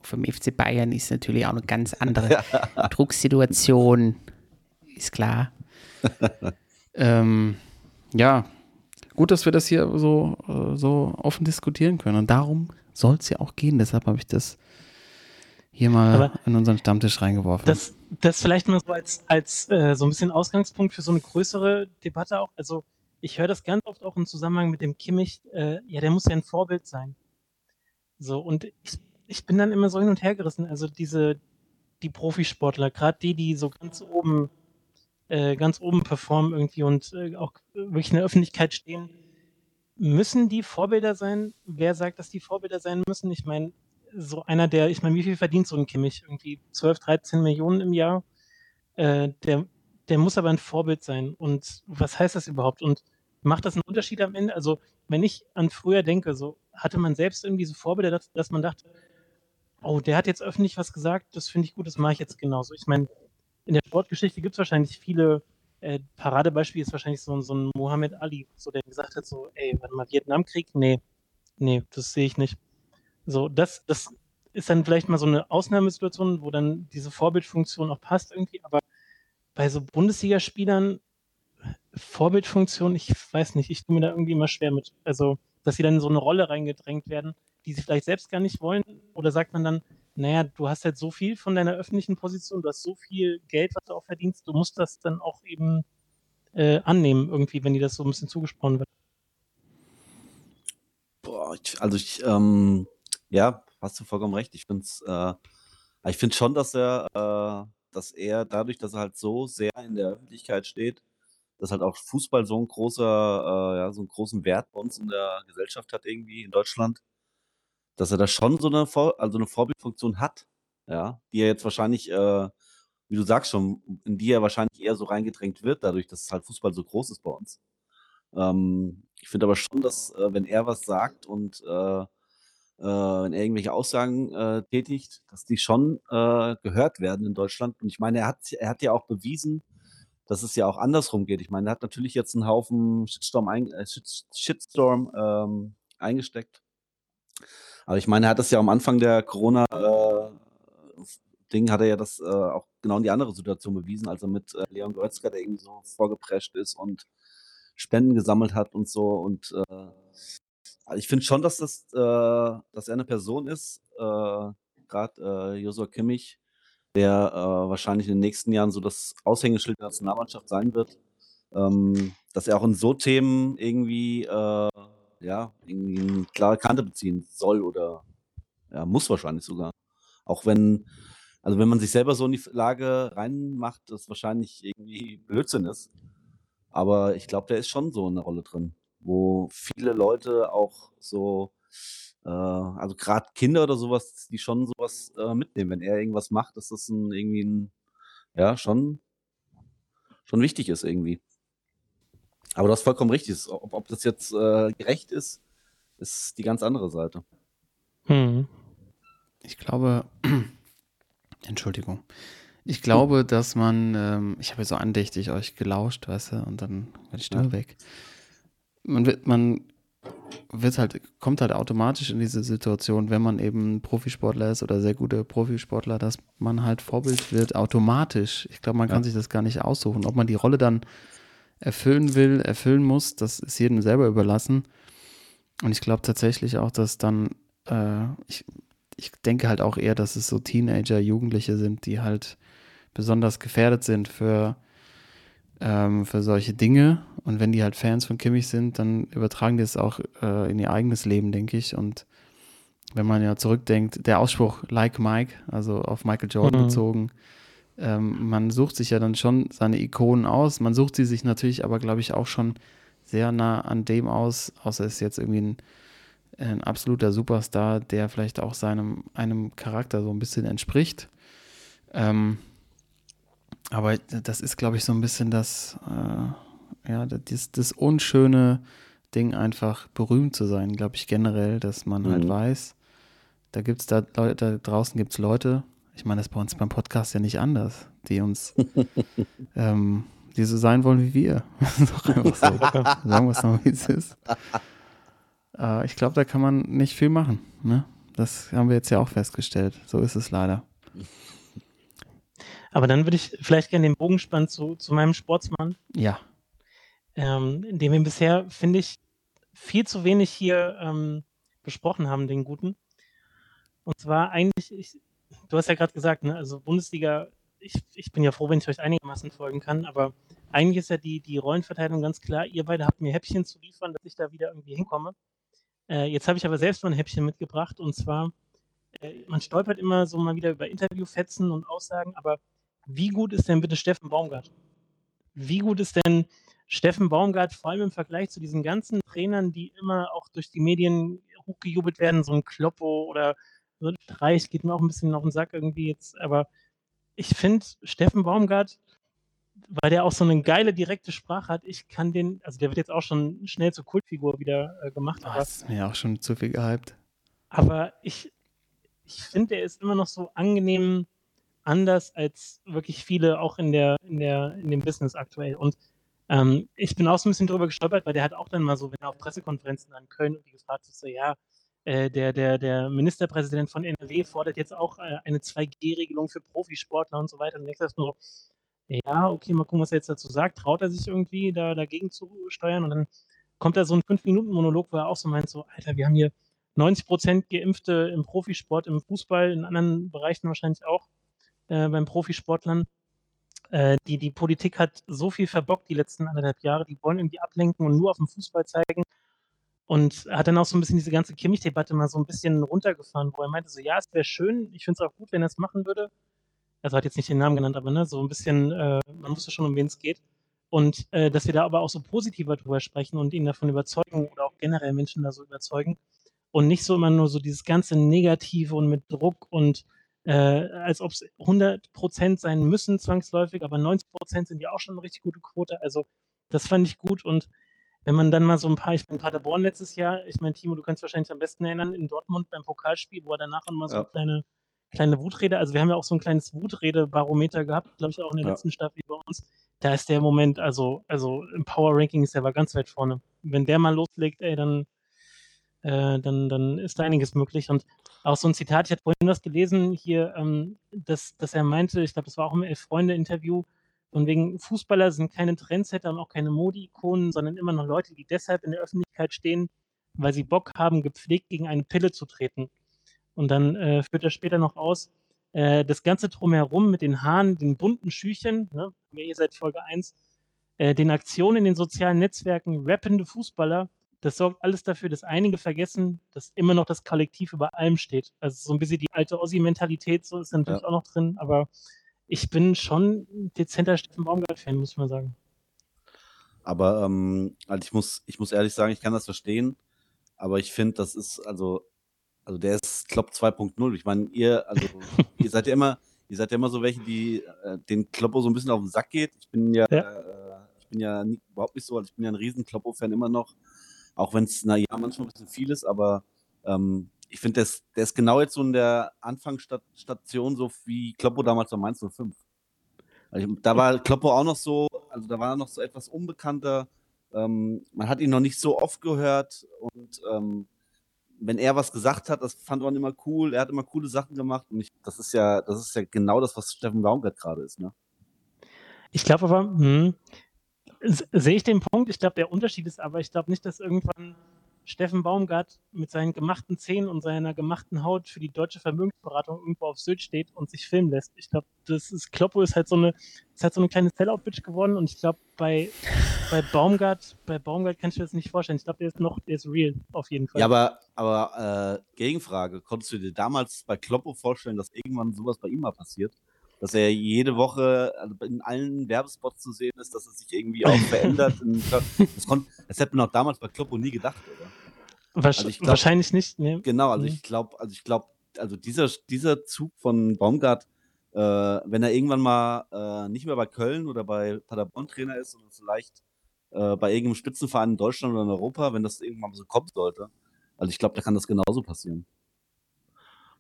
Vom FC Bayern ist natürlich auch eine ganz andere Drucksituation, ist klar. ähm, ja, gut, dass wir das hier so, äh, so offen diskutieren können. Und darum soll es ja auch gehen. Deshalb habe ich das hier mal Aber in unseren Stammtisch reingeworfen. Das, das vielleicht mal so als, als äh, so ein bisschen Ausgangspunkt für so eine größere Debatte auch. Also ich höre das ganz oft auch im Zusammenhang mit dem Kimmich, äh, ja, der muss ja ein Vorbild sein. So, und ich, ich bin dann immer so hin und her gerissen. Also diese, die Profisportler, gerade die, die so ganz oben, äh, ganz oben performen irgendwie und äh, auch wirklich in der Öffentlichkeit stehen, müssen die Vorbilder sein? Wer sagt, dass die Vorbilder sein müssen? Ich meine, so einer, der, ich meine, wie viel verdient so ein Kimmich? Irgendwie 12, 13 Millionen im Jahr. Äh, der, der muss aber ein Vorbild sein. Und was heißt das überhaupt? Und macht das einen Unterschied am Ende? Also, wenn ich an früher denke, so hatte man selbst irgendwie so Vorbilder, dass, dass man dachte, oh, der hat jetzt öffentlich was gesagt, das finde ich gut, das mache ich jetzt genauso. Ich meine, in der Sportgeschichte gibt es wahrscheinlich viele, äh, Paradebeispiel ist wahrscheinlich so, so ein Mohammed Ali, so der gesagt hat, so, ey, warte mal, Vietnamkrieg? Nee, nee, das sehe ich nicht. So, das, das ist dann vielleicht mal so eine Ausnahmesituation, wo dann diese Vorbildfunktion auch passt irgendwie, aber bei so Bundesligaspielern, Vorbildfunktion, ich weiß nicht, ich tue mir da irgendwie immer schwer mit. Also, dass sie dann in so eine Rolle reingedrängt werden, die sie vielleicht selbst gar nicht wollen, oder sagt man dann, naja, du hast halt so viel von deiner öffentlichen Position, du hast so viel Geld, was du auch verdienst, du musst das dann auch eben äh, annehmen, irgendwie, wenn dir das so ein bisschen zugesprochen wird. Boah, ich, also ich, ähm, ja, hast du vollkommen recht. Ich finde äh, ich finde schon, dass er, äh, dass er dadurch, dass er halt so sehr in der Öffentlichkeit steht, dass halt auch Fußball so ein großer, äh, ja, so einen großen Wert bei uns in der Gesellschaft hat irgendwie in Deutschland, dass er da schon so eine, Vor also eine Vorbildfunktion hat, ja, die er jetzt wahrscheinlich, äh, wie du sagst schon, in die er wahrscheinlich eher so reingedrängt wird, dadurch, dass halt Fußball so groß ist bei uns. Ähm, ich finde aber schon, dass, äh, wenn er was sagt und äh, äh, wenn er irgendwelche Aussagen äh, tätigt, dass die schon äh, gehört werden in Deutschland. Und ich meine, er hat, er hat ja auch bewiesen, dass es ja auch andersrum geht. Ich meine, er hat natürlich jetzt einen Haufen Shitstorm, ein, äh, Shit- Shitstorm ähm, eingesteckt. Aber ich meine, er hat das ja am Anfang der Corona-Ding, hat er ja das äh, auch genau in die andere Situation bewiesen, als er mit äh, Leon Goretzka, der irgendwie so vorgeprescht ist und Spenden gesammelt hat und so. Und äh, ich finde schon, dass das, äh, dass er eine Person ist, äh, gerade äh, Josua Kimmich, der äh, wahrscheinlich in den nächsten Jahren so das Aushängeschild der Nationalmannschaft sein wird, ähm, dass er auch in so Themen irgendwie, äh, ja, irgendwie eine klare Kante beziehen soll oder ja, muss wahrscheinlich sogar. Auch wenn, also wenn man sich selber so in die Lage reinmacht, das wahrscheinlich irgendwie Blödsinn ist. Aber ich glaube, der ist schon so in der Rolle drin, wo viele Leute auch so, äh, also gerade Kinder oder sowas, die schon sowas äh, mitnehmen. Wenn er irgendwas macht, dass das ein, irgendwie ein, ja, schon, schon wichtig ist irgendwie. Aber du hast vollkommen richtig. Ob, ob das jetzt äh, gerecht ist, ist die ganz andere Seite. Hm. Ich glaube, Entschuldigung. Ich glaube, dass man, ähm, ich habe ja so andächtig euch gelauscht, weißt du, und dann war die Stimme ja. weg. Man wird, man wird halt, kommt halt automatisch in diese Situation, wenn man eben Profisportler ist oder sehr gute Profisportler, dass man halt Vorbild wird, automatisch. Ich glaube, man kann sich das gar nicht aussuchen. Ob man die Rolle dann erfüllen will, erfüllen muss, das ist jedem selber überlassen. Und ich glaube tatsächlich auch, dass dann, äh, ich, ich denke halt auch eher, dass es so Teenager, Jugendliche sind, die halt besonders gefährdet sind für, ähm, für solche Dinge. Und wenn die halt Fans von Kimmich sind, dann übertragen die es auch äh, in ihr eigenes Leben, denke ich. Und wenn man ja zurückdenkt, der Ausspruch like Mike, also auf Michael Jordan mhm. bezogen, ähm, man sucht sich ja dann schon seine Ikonen aus. Man sucht sie sich natürlich aber, glaube ich, auch schon sehr nah an dem aus, außer es ist jetzt irgendwie ein, ein absoluter Superstar, der vielleicht auch seinem einem Charakter so ein bisschen entspricht. Ähm, aber das ist, glaube ich, so ein bisschen das, äh, ja, das, das unschöne Ding, einfach berühmt zu sein, glaube ich, generell, dass man halt mhm. halt weiß, da gibt es da Leute, da draußen gibt es Leute, ich meine, das ist bei uns beim Podcast ja nicht anders, die uns, ähm, die so sein wollen wie wir. Doch einfach so. Sagen wir es noch, wie es ist. Äh, ich glaube, da kann man nicht viel machen. Ne? Das haben wir jetzt ja auch festgestellt. So ist es leider. Aber dann würde ich vielleicht gerne den Bogen spannen zu, zu meinem Sportsmann. Ja. Ähm, den wir bisher, finde ich, viel zu wenig hier ähm, besprochen haben, den guten. Und zwar eigentlich, ich, du hast ja gerade gesagt, ne, also Bundesliga, ich, ich bin ja froh, wenn ich euch einigermaßen folgen kann, aber eigentlich ist ja die, die Rollenverteilung ganz klar. Ihr beide habt mir Häppchen zu liefern, dass ich da wieder irgendwie hinkomme. Äh, jetzt habe ich aber selbst mal ein Häppchen mitgebracht und zwar, äh, man stolpert immer so mal wieder über Interviewfetzen und Aussagen, aber wie gut ist denn bitte Steffen Baumgart? Wie gut ist denn Steffen Baumgart, vor allem im Vergleich zu diesen ganzen Trainern, die immer auch durch die Medien hochgejubelt werden, so ein Kloppo oder so ein Streich, geht mir auch ein bisschen auf den Sack irgendwie jetzt, aber ich finde Steffen Baumgart, weil der auch so eine geile direkte Sprache hat, ich kann den, also der wird jetzt auch schon schnell zur Kultfigur wieder äh, gemacht. Oh, das ist mir auch schon zu viel gehypt. Aber ich, ich finde, der ist immer noch so angenehm anders als wirklich viele auch in der, in der, in dem Business aktuell. Und ähm, ich bin auch so ein bisschen drüber gestolpert, weil der hat auch dann mal so, wenn er auf Pressekonferenzen an Köln und die gefragt ist, so, ja, äh, der, der, der Ministerpräsident von NRW fordert jetzt auch äh, eine 2G-Regelung für Profisportler und so weiter. Und sage nur, ja, okay, mal gucken, was er jetzt dazu sagt. Traut er sich irgendwie da dagegen zu steuern? Und dann kommt da so ein 5-Minuten-Monolog, wo er auch so meint, so, Alter, wir haben hier 90 Prozent Geimpfte im Profisport, im Fußball, in anderen Bereichen wahrscheinlich auch äh, beim Profisportlern. Äh, die, die Politik hat so viel verbockt die letzten anderthalb Jahre. Die wollen irgendwie ablenken und nur auf den Fußball zeigen. Und hat dann auch so ein bisschen diese ganze Kimmich-Debatte mal so ein bisschen runtergefahren, wo er meinte, so ja, es wäre schön, ich finde es auch gut, wenn er es machen würde. Also hat jetzt nicht den Namen genannt, aber ne, so ein bisschen, äh, man wusste schon, um wen es geht. Und äh, dass wir da aber auch so positiver drüber sprechen und ihn davon überzeugen oder auch generell Menschen da so überzeugen. Und nicht so immer nur so dieses ganze Negative und mit Druck und äh, als ob es 100% sein müssen, zwangsläufig, aber 90% sind ja auch schon eine richtig gute Quote. Also das fand ich gut und wenn man dann mal so ein paar, ich bin Paderborn letztes Jahr, ich meine, Timo, du kannst wahrscheinlich am besten erinnern, in Dortmund beim Pokalspiel, wo er danach immer so ja. eine kleine, kleine Wutrede, also wir haben ja auch so ein kleines Wutrede-Barometer gehabt, glaube ich auch in der ja. letzten Staffel bei uns. Da ist der Moment, also, also im Power Ranking ist er aber ganz weit vorne. Wenn der mal loslegt, ey, dann, äh, dann, dann ist da einiges möglich. Und auch so ein Zitat, ich hatte vorhin was gelesen hier, ähm, dass, dass er meinte, ich glaube, das war auch im Elf-Freunde-Interview, von wegen Fußballer sind keine Trendsetter und auch keine Modi-Ikonen, sondern immer noch Leute, die deshalb in der Öffentlichkeit stehen, weil sie Bock haben, gepflegt gegen eine Pille zu treten. Und dann äh, führt er später noch aus, äh, das Ganze drumherum mit den Haaren, den bunten Schüchen, ne, ihr seid Folge 1, äh, den Aktionen in den sozialen Netzwerken, rappende Fußballer, das sorgt alles dafür, dass einige vergessen, dass immer noch das Kollektiv über allem steht. Also so ein bisschen die alte Ossi-Mentalität, so ist natürlich ja. auch noch drin, aber ich bin schon dezenter Steffen Baumgart-Fan, muss ich mal sagen. Aber ähm, also ich muss, ich muss ehrlich sagen, ich kann das verstehen, aber ich finde, das ist, also, also der ist Klopp 2.0. Ich meine, ihr, also, ihr seid ja immer, ihr seid ja immer so welche, die äh, den Kloppo so ein bisschen auf den Sack geht. Ich bin ja, ja. Äh, ich bin ja nie, überhaupt nicht so, also ich bin ja ein riesen Kloppo-Fan immer noch, auch wenn es, naja, manchmal ein bisschen viel ist, aber ähm, ich finde, der, ist- der ist genau jetzt so in der Anfangsstation, so wie Kloppo damals bei Mainz 05. Also da war Kloppo auch noch so, also da war er noch so etwas unbekannter. Ähm, man hat ihn noch nicht so oft gehört und ähm, wenn er was gesagt hat, das fand man immer cool. Er hat immer coole Sachen gemacht und ich, das ist ja, das ist ja genau das, was Steffen Baumgart gerade ist, ne? Ich glaube aber, hm, s- sehe ich den Punkt. Ich glaube, der Unterschied ist aber, ich glaube nicht, dass irgendwann Steffen Baumgart mit seinen gemachten Zähnen und seiner gemachten Haut für die deutsche Vermögensberatung irgendwo auf Sylt steht und sich filmen lässt. Ich glaube, das ist, Kloppo ist halt so eine, ist halt so eine kleine Sellout-Bitch geworden und ich glaube, bei, bei Baumgart, bei Baumgart kannst du dir das nicht vorstellen. Ich glaube, der ist noch, der ist real, auf jeden Fall. Ja, aber, aber äh, Gegenfrage, konntest du dir damals bei Kloppo vorstellen, dass irgendwann sowas bei ihm mal passiert? Dass er jede Woche also in allen Werbespots zu sehen ist, dass er sich irgendwie auch verändert. Das, konnt, das hätte man auch damals bei Kloppo nie gedacht, oder? Wahrsch also glaub- wahrscheinlich nicht. Ne? Genau, also Mhm. ich glaube, also ich glaube, also dieser, dieser Zug von Baumgart, äh, wenn er irgendwann mal äh, nicht mehr bei Köln oder bei Paderborn Trainer ist, sondern vielleicht äh, bei irgendeinem Spitzenverein in Deutschland oder in Europa, wenn das irgendwann mal so kommen sollte, also ich glaube, da kann das genauso passieren.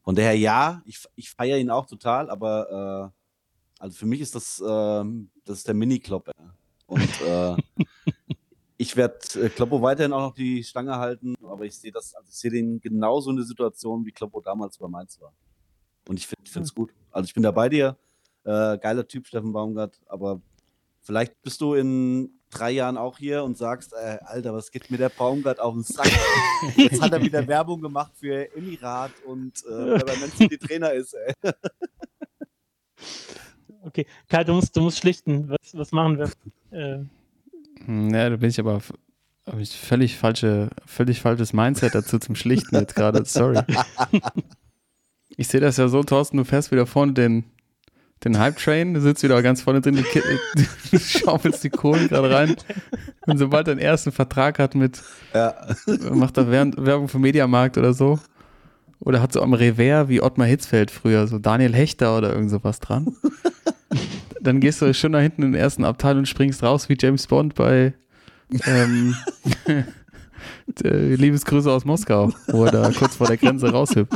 Von daher ja, ich, ich feiere ihn auch total, aber äh, also für mich ist das, ähm, das ist der Mini-Klopp. Und äh, ich werde äh, Kloppo weiterhin auch noch die Stange halten, aber ich sehe das, also ich sehe den genauso in der Situation, wie Kloppo damals bei Mainz war. Und ich finde es gut. Also ich bin da bei dir. Äh, geiler Typ, Steffen Baumgart, aber vielleicht bist du in drei Jahren auch hier und sagst, äh, Alter, was geht mir der Baumgart auf den Sack? Jetzt hat er wieder Werbung gemacht für Emirat und äh, wer bei Man City Trainer ist, ey. Okay, Karl, du musst, du musst schlichten. Was, was machen wir? Äh, Hm, Ja, da bin ich aber f- hab ich völlig falsche, völlig falsches Mindset dazu zum Schlichten jetzt gerade. Sorry. Ich sehe das ja so, Thorsten, du fährst wieder vorne den, den Hype-Train, du sitzt wieder ganz vorne drin, du, schaufelst die Kohlen gerade rein. Und sobald er den ersten Vertrag hat mit, Ja. macht er Wer- Werbung für Mediamarkt oder so. Oder hat so am Revers wie Ottmar Hitzfeld früher, so Daniel Hechter oder irgend sowas dran. Dann gehst du schon da hinten in den ersten Abteil und springst raus wie James Bond bei ähm, äh, Liebesgrüße aus Moskau, wo er da kurz vor der Grenze raushüpft.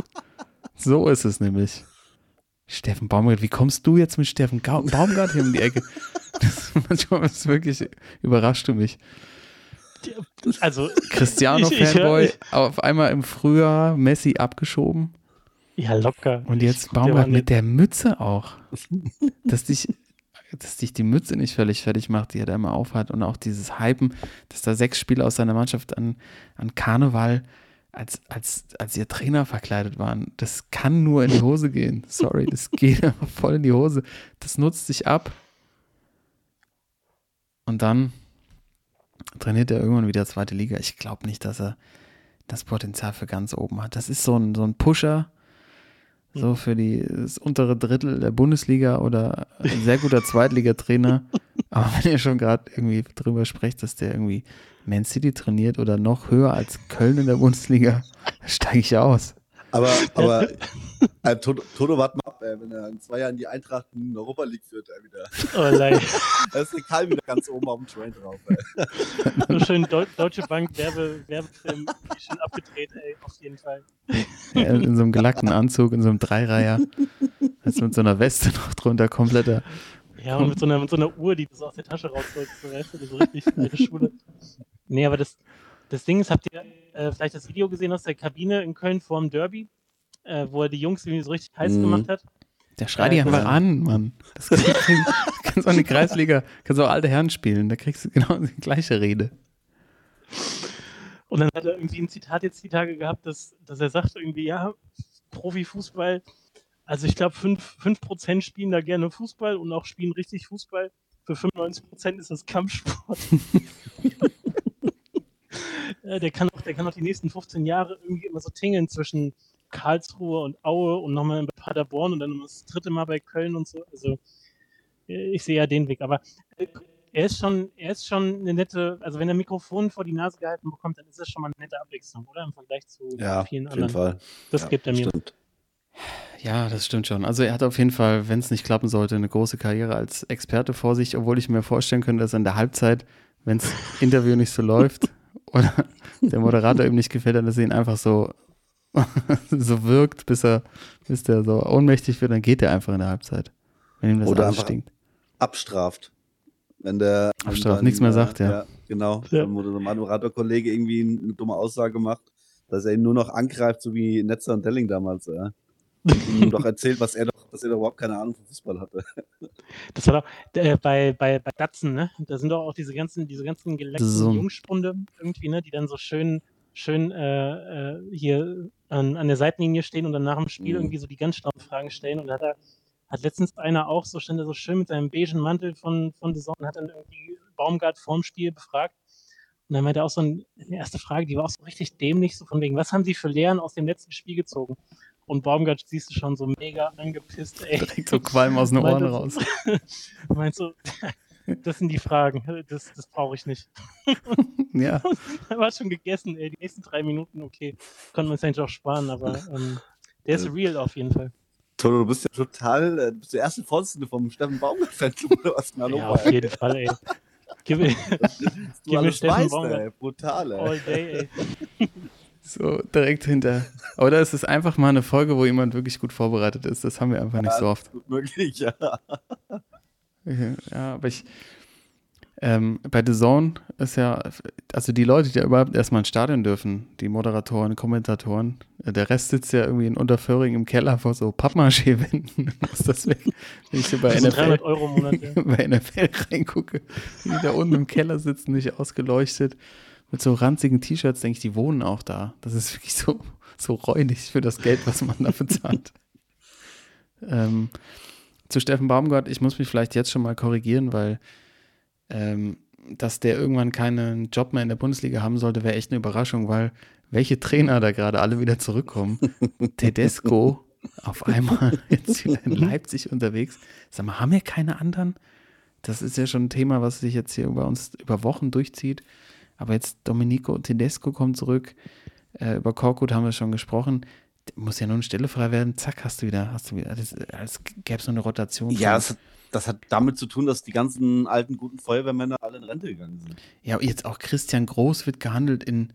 So ist es nämlich. Steffen Baumgart, wie kommst du jetzt mit Steffen Gau- Baumgart hier um die Ecke? Das, manchmal ist wirklich, überrascht du mich. also, Cristiano-Fanboy, auf einmal im Frühjahr Messi abgeschoben ja, locker. und jetzt Baumgart mit der Mütze auch. Dass dich, dass dich die Mütze nicht völlig fertig macht, die er da immer aufhat und auch dieses Hypen, dass da sechs Spieler aus seiner Mannschaft an, an Karneval als, als, als ihr Trainer verkleidet waren. Das kann nur in die Hose gehen. Sorry, das geht einfach voll in die Hose. Das nutzt sich ab. Und dann trainiert er irgendwann wieder zweite Liga. Ich glaube nicht, dass er das Potenzial für ganz oben hat. Das ist so ein, so ein Pusher, so für die, das untere Drittel der Bundesliga oder ein sehr guter Zweitligatrainer. Aber wenn ihr schon gerade irgendwie drüber sprecht, dass der irgendwie Man City trainiert oder noch höher als Köln in der Bundesliga, steige ich aus. Aber, aber äh, Toto, Toto, warte mal ab, ey, wenn er in zwei Jahren die Eintracht in Europa League führt, ey, wieder. Oh, leid. Da ist der Karl wieder ganz oben auf dem Train drauf. Ey. So schön Deu Deutsche Bank Werbe Werbefilm, schön abgedreht, ey, auf jeden Fall. Er in so einem gelackten Anzug, in so einem Dreireiher, jetzt mit so einer Weste noch drunter, kompletter. Ja, und mit so einer, mit so einer Uhr, die du so aus der Tasche rausholst, so, weißt du, so richtig alte Schule. Nee, aber das, das Ding ist, habt ihr äh, vielleicht das Video gesehen aus der Kabine in Köln vorm Derby, äh, wo er die Jungs irgendwie so richtig heiß Mhm. gemacht hat? Der schreit dich Ja, einfach an, Mann. Das kann, kannst auch eine Kreisliga, kannst auch alte Herren spielen, da kriegst du genau die gleiche Rede. Und dann hat er irgendwie ein Zitat jetzt die Tage gehabt, dass, dass er sagt irgendwie, ja, Profifußball, also ich glaube, 5%, 5 spielen da gerne Fußball und auch spielen richtig Fußball. Für 95% ist das Kampfsport. Ja, der, kann auch, der kann auch die nächsten 15 Jahre irgendwie immer so tingeln zwischen Karlsruhe und Aue und nochmal bei Paderborn und dann das dritte Mal bei Köln und so. Also äh, ich sehe ja den Weg. Aber äh, er ist schon, er ist schon eine nette, also wenn er Mikrofon vor die Nase gehalten bekommt, dann ist das schon mal eine nette Abwechslung, oder? Im Vergleich zu Ja, vielen auf jeden anderen. Fall. Das ja, gibt er mir. Stimmt. Ja, das stimmt schon. Also er hat auf jeden Fall, wenn es nicht klappen sollte, eine große Karriere als Experte vor sich, obwohl ich mir vorstellen könnte, dass er in der Halbzeit, wenn das Interview nicht so läuft oder der Moderator ihm nicht gefällt, dann dass er ihn einfach so so wirkt, bis er, bis der so ohnmächtig wird, dann geht er einfach in der Halbzeit. Wenn ihm das Oder stinkt. Abstraft. Wenn der Abstraft, dann, nichts mehr äh, sagt, ja. genau. Ja. Dann wurde so ein Moderatorkollege irgendwie eine dumme Aussage macht, dass er ihn nur noch angreift, so wie Netzer und Delling damals. Ja. Und ihm doch erzählt, was er doch, dass er doch überhaupt keine Ahnung von Fußball hatte. Das war doch äh, bei, bei, bei Datsen, ne? Da sind doch auch diese ganzen, diese ganzen geleckten So. Jungspunde irgendwie, ne? Die dann so schön, schön äh, äh, hier an, an der Seitenlinie stehen und dann nach dem Spiel Mhm. irgendwie so die ganz schlauen Fragen stellen. Und da hat er, hat letztens einer auch so, stand er so schön mit seinem beigen Mantel von, von The Zone und hat dann irgendwie Baumgart vorm Spiel befragt. Und dann meinte er auch so ein, eine erste Frage, die war auch so richtig dämlich, so von wegen, was haben Sie für Lehren aus dem letzten Spiel gezogen? Und Baumgart siehst du schon so mega angepisst, ey. Direkt so Qualm aus den Ohren raus. Meinst du, das sind die Fragen, das, das brauche ich nicht. Ja, Er war schon gegessen, ey, die nächsten drei Minuten, okay. Konnten wir uns eigentlich auch sparen, aber ähm, der ist Ja. real auf jeden Fall. Toto, du bist ja total, äh, du bist der erste Vorsitzende vom Steffen Baumgart-Fanclub oder was in Ja, auf jeden Fall, ey. Gib mir gib mir Steffen weißt, Baumgart. ey. Brutal, ey. all day, ey. So direkt hinter. Oder es ist einfach mal eine Folge, wo jemand wirklich gut vorbereitet ist. Das haben wir einfach nicht so oft. Gut möglich, ja. Ja, aber ich. Ähm, bei The Zone ist ja, also die Leute, die ja überhaupt erstmal ins Stadion dürfen, die Moderatoren, Kommentatoren, äh, der Rest sitzt ja irgendwie in Unterföhring im Keller vor so Pappmaché-Wänden. Muss das weg? Wenn ich so bei NFL, 300 Euro im Monat, ja. bei NFL reingucke, die da unten im Keller sitzen, nicht ausgeleuchtet, mit so ranzigen T-Shirts, denke ich, die wohnen auch da. Das ist wirklich so, so räudig für das Geld, was man da bezahlt. ähm, zu Steffen Baumgart, ich muss mich vielleicht jetzt schon mal korrigieren, weil ähm, dass der irgendwann keinen Job mehr in der Bundesliga haben sollte, wäre echt eine Überraschung, weil welche Trainer da gerade alle wieder zurückkommen. Tedesco auf einmal jetzt wieder in Leipzig unterwegs. Sag mal, haben wir keine anderen? Das ist ja schon ein Thema, was sich jetzt hier bei uns über Wochen durchzieht. Aber jetzt Domenico Tedesco kommt zurück. Äh, über Korkut haben wir schon gesprochen. Muss ja nur eine Stelle frei werden. Zack, hast du wieder, hast du wieder. Das, als gäbe es so eine Rotation. Ja, das hat, das hat damit zu tun, dass die ganzen alten guten Feuerwehrmänner alle in Rente gegangen sind. Ja, jetzt auch Christian Groß wird gehandelt in,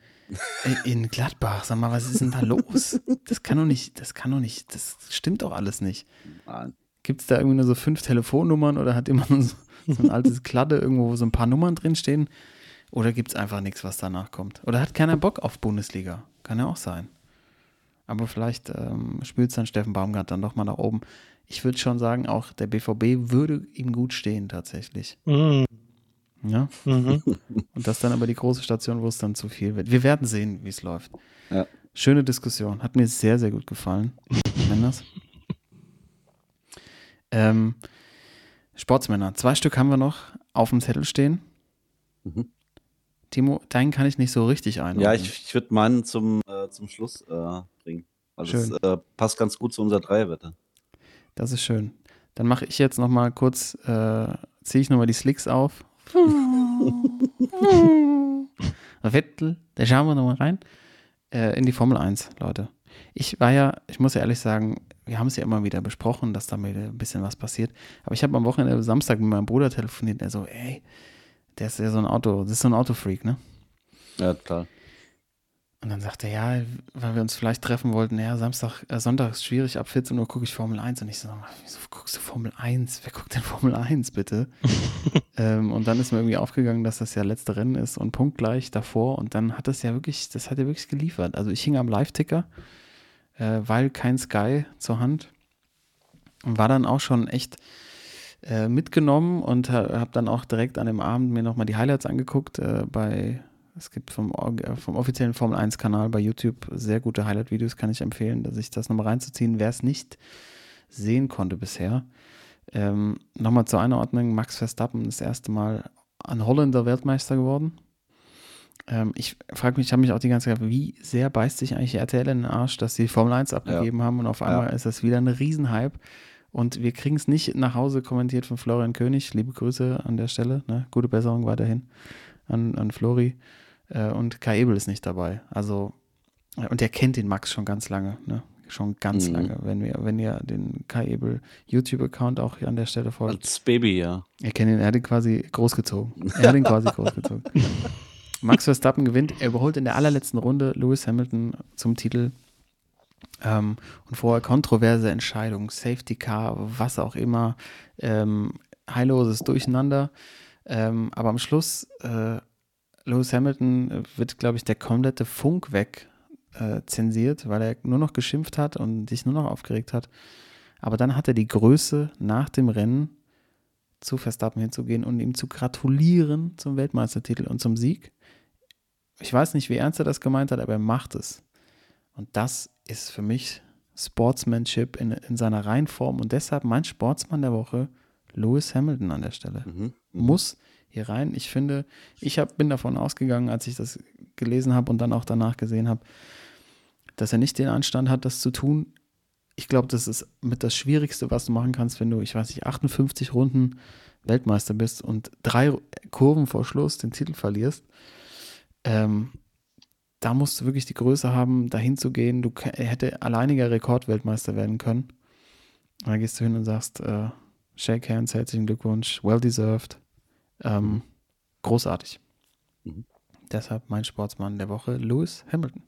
in- Gladbach. Sag mal, was ist denn da los? Das kann doch nicht, das kann doch nicht, das stimmt doch alles nicht. Nein. Gibt es da irgendwie nur so fünf Telefonnummern oder hat jemand so, so ein altes Kladde irgendwo, wo so ein paar Nummern drinstehen? Oder gibt es einfach nichts, was danach kommt? Oder hat keiner Bock auf Bundesliga? Kann ja auch sein. Aber vielleicht ähm, spült es dann Steffen Baumgart dann doch mal nach oben. Ich würde schon sagen, auch der BVB würde ihm gut stehen tatsächlich. Mhm. Ja. Mhm. Und das dann aber die große Station, wo es dann zu viel wird. Wir werden sehen, wie es läuft. Ja. Schöne Diskussion. Hat mir sehr, sehr gut gefallen. Männers. ähm, Sportsmänner. Zwei Stück haben wir noch auf dem Zettel stehen. Mhm. Timo, deinen kann ich nicht so richtig einordnen. Ja, ich, ich würde meinen zum, äh, zum Schluss äh, bringen. Also Schön. das äh, passt ganz gut zu unserer Dreierwette. Das ist schön. Dann mache ich jetzt noch mal kurz, äh, ziehe ich noch mal die Slicks auf. Vettel, da schauen wir noch mal rein. Äh, in die Formel 1, Leute. Ich war ja, ich muss ja ehrlich sagen, wir haben es ja immer wieder besprochen, dass da mir ein bisschen was passiert. Aber ich habe am Wochenende Samstag mit meinem Bruder telefoniert, der so, ey, der ist ja so ein Auto, das ist so ein Autofreak, ne? Ja, total. Und dann sagte er, ja, weil wir uns vielleicht treffen wollten, ja, Samstag, äh, Sonntag ist schwierig, ab 14 Uhr gucke ich Formel 1. Und ich so, wieso guckst du Formel 1? Wer guckt denn Formel 1, bitte? ähm, und dann ist mir irgendwie aufgegangen, dass das ja letzte Rennen ist und punktgleich davor. Und dann hat das ja wirklich, das hat ja wirklich geliefert. Also ich hing am Live-Ticker, äh, weil kein Sky zur Hand. Und war dann auch schon echt äh, mitgenommen und ha, habe dann auch direkt an dem Abend mir nochmal die Highlights angeguckt äh, bei es gibt vom, äh, vom offiziellen Formel 1 Kanal bei YouTube sehr gute Highlight-Videos, kann ich empfehlen, sich das nochmal reinzuziehen, wer es nicht sehen konnte bisher. Ähm, nochmal zur Einordnung, Max Verstappen das erste Mal ein Holländer Weltmeister geworden. Ähm, ich frage mich, ich habe mich auch die ganze Zeit, gefragt, wie sehr beißt sich eigentlich RTL in den Arsch, dass sie Formel 1 abgegeben haben und auf einmal ist das wieder ein Riesenhype. Und wir kriegen es nicht nach Hause kommentiert von Florian König. Liebe Grüße an der Stelle. Ne? Gute Besserung weiterhin an, an Flori. Äh, und Kai Ebel ist nicht dabei. Also, äh, und der kennt den Max schon ganz lange. Ne? Schon ganz Mhm. lange. Wenn, wir, wenn ihr den Kai Ebel YouTube-Account auch hier an der Stelle folgt. Als Baby, ja. Er kennt ihn, er hat ihn quasi großgezogen. Er hat ihn quasi großgezogen. Max Verstappen gewinnt, er überholt in der allerletzten Runde Lewis Hamilton zum Titel. Ähm, und vorher kontroverse Entscheidungen, Safety Car, was auch immer, ähm, heilloses Durcheinander. Ähm, aber am Schluss, äh, Lewis Hamilton wird, glaube ich, der komplette Funk weg äh, zensiert, weil er nur noch geschimpft hat und sich nur noch aufgeregt hat. Aber dann hat er die Größe, nach dem Rennen zu Verstappen hinzugehen und ihm zu gratulieren zum Weltmeistertitel und zum Sieg. Ich weiß nicht, wie ernst er das gemeint hat, aber er macht es. Und das ist für mich Sportsmanship in, in seiner Reihenform und deshalb mein Sportsmann der Woche, Lewis Hamilton an der Stelle. Mhm. Mhm. Muss hier rein. Ich finde, ich hab, bin davon ausgegangen, als ich das gelesen habe und dann auch danach gesehen habe, dass er nicht den Anstand hat, das zu tun. Ich glaube, das ist mit das Schwierigste, was du machen kannst, wenn du, ich weiß nicht, 58 Runden Weltmeister bist und drei Kurven vor Schluss den Titel verlierst. Ähm, da musst du wirklich die Größe haben, dahin zu gehen. Du hätte alleiniger Rekordweltmeister werden können. Und dann gehst du hin und sagst, äh, Shake hands, herzlichen Glückwunsch, well deserved. Ähm, mhm. großartig. Mhm. Deshalb mein Sportsmann der Woche, Lewis Hamilton.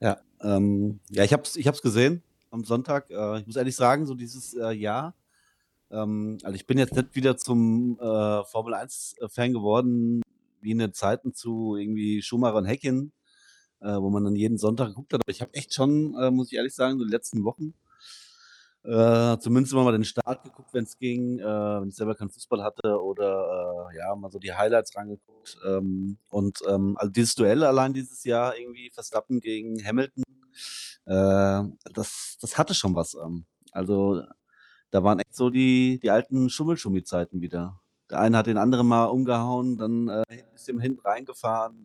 Ja, ähm, ja ich habe es ich hab's gesehen am Sonntag. Äh, ich muss ehrlich sagen, so dieses äh, Jahr, ähm, also ich bin jetzt nicht wieder zum äh, Formel 1-Fan geworden, wie in den Zeiten zu irgendwie Schumacher und Heckin, äh, wo man dann jeden Sonntag geguckt hat. Aber ich habe echt schon, äh, muss ich ehrlich sagen, so die letzten Wochen äh, zumindest immer mal den Start geguckt, wenn es ging, äh, wenn ich selber keinen Fußball hatte oder äh, ja, mal so die Highlights rangeguckt. Ähm, und ähm, also dieses Duell allein dieses Jahr irgendwie Verstappen gegen Hamilton, äh, das, das hatte schon was. Ähm, also da waren echt so die, die alten Schummelschummi-Zeiten wieder. Der eine hat den anderen mal umgehauen, dann äh, ist ihm hinten reingefahren.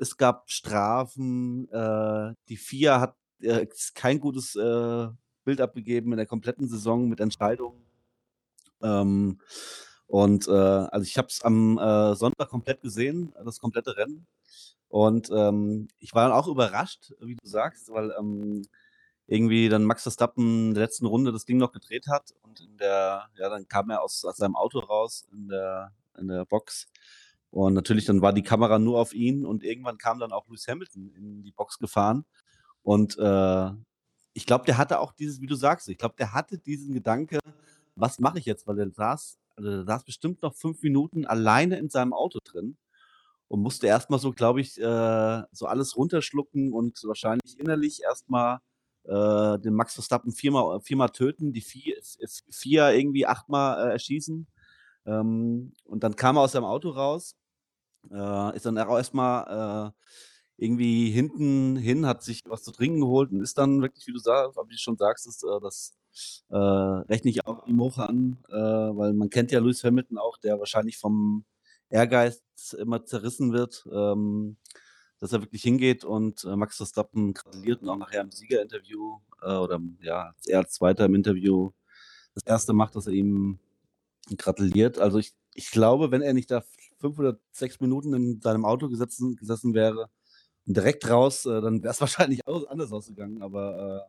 Es gab Strafen. Äh, die FIA hat äh, kein gutes äh, Bild abgegeben in der kompletten Saison mit Entscheidungen. Ähm, und äh, also ich habe es am äh, Sonntag komplett gesehen, das komplette Rennen. Und ähm, ich war dann auch überrascht, wie du sagst, weil ähm, irgendwie dann Max Verstappen in der letzten Runde das Ding noch gedreht hat und in der, ja, dann kam er aus, aus seinem Auto raus in der, in der Box. Und natürlich dann war die Kamera nur auf ihn und irgendwann kam dann auch Lewis Hamilton in die Box gefahren. Und äh, ich glaube, der hatte auch dieses, wie du sagst, ich glaube, der hatte diesen Gedanke, was mache ich jetzt? Weil der saß, also der saß bestimmt noch fünf Minuten alleine in seinem Auto drin und musste erstmal so, glaube ich, äh, so alles runterschlucken und wahrscheinlich innerlich erstmal äh, den Max Verstappen viermal, viermal töten, die vier, vier irgendwie achtmal äh, erschießen. Ähm, und dann kam er aus seinem Auto raus, äh, ist dann auch erstmal äh, irgendwie hinten hin, hat sich was zu trinken geholt und ist dann wirklich, wie du sagst, wie du schon sagst, ist, äh, das äh, rechne ich auch ihm hoch an, äh, weil man kennt ja Lewis Hamilton auch, der wahrscheinlich vom Ehrgeiz immer zerrissen wird, ähm, dass er wirklich hingeht und äh, Max Verstappen gratuliert und auch nachher im Siegerinterview äh, oder ja, er als Zweiter im Interview das erste macht, dass er ihm gratuliert. Also ich, ich glaube, wenn er nicht da fünf oder sechs Minuten in seinem Auto gesessen, gesessen wäre, direkt raus, äh, dann wäre es wahrscheinlich auch anders ausgegangen. Aber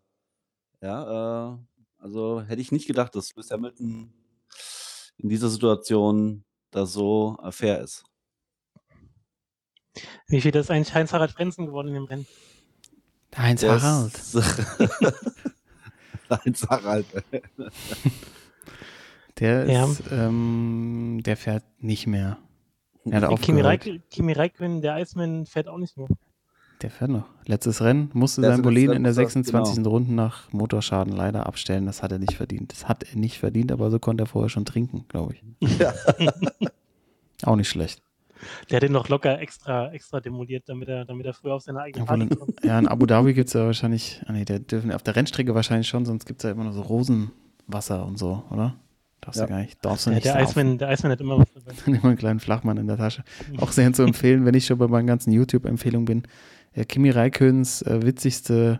äh, ja, äh, also hätte ich nicht gedacht, dass Lewis Hamilton in dieser Situation da so äh, fair ist. Wie viel ist eigentlich Heinz-Harald Frenzen geworden in dem Rennen? Heinz-Harald. Heinz-Harald. der ist, ja. ähm, der fährt nicht mehr. Er hat Kimi, Raik Kimi Räikkönen, der Eismann, fährt auch nicht mehr. Der fährt noch. Letztes Rennen musste sein Bolin in der 26. Genau. Runde nach Motorschaden leider abstellen. Das hat er nicht verdient. Das hat er nicht verdient, aber so konnte er vorher schon trinken, glaube ich. Ja. Auch nicht schlecht. Der hat den noch locker extra, extra demoliert, damit er, damit er früher auf seine eigene Party kommt. Ja, in Abu Dhabi gibt es ja wahrscheinlich, ah nee, der dürfen auf der Rennstrecke wahrscheinlich schon, sonst gibt es ja immer noch so Rosenwasser und so, oder? Darfst ja. du gar nicht. Darfst du ja, nicht der, Eismann, der Eismann hat immer was dabei. immer einen kleinen Flachmann in der Tasche. Auch sehr zu empfehlen, wenn ich schon bei meinen ganzen YouTube-Empfehlungen bin äh, Kimi Räikköns äh, witzigste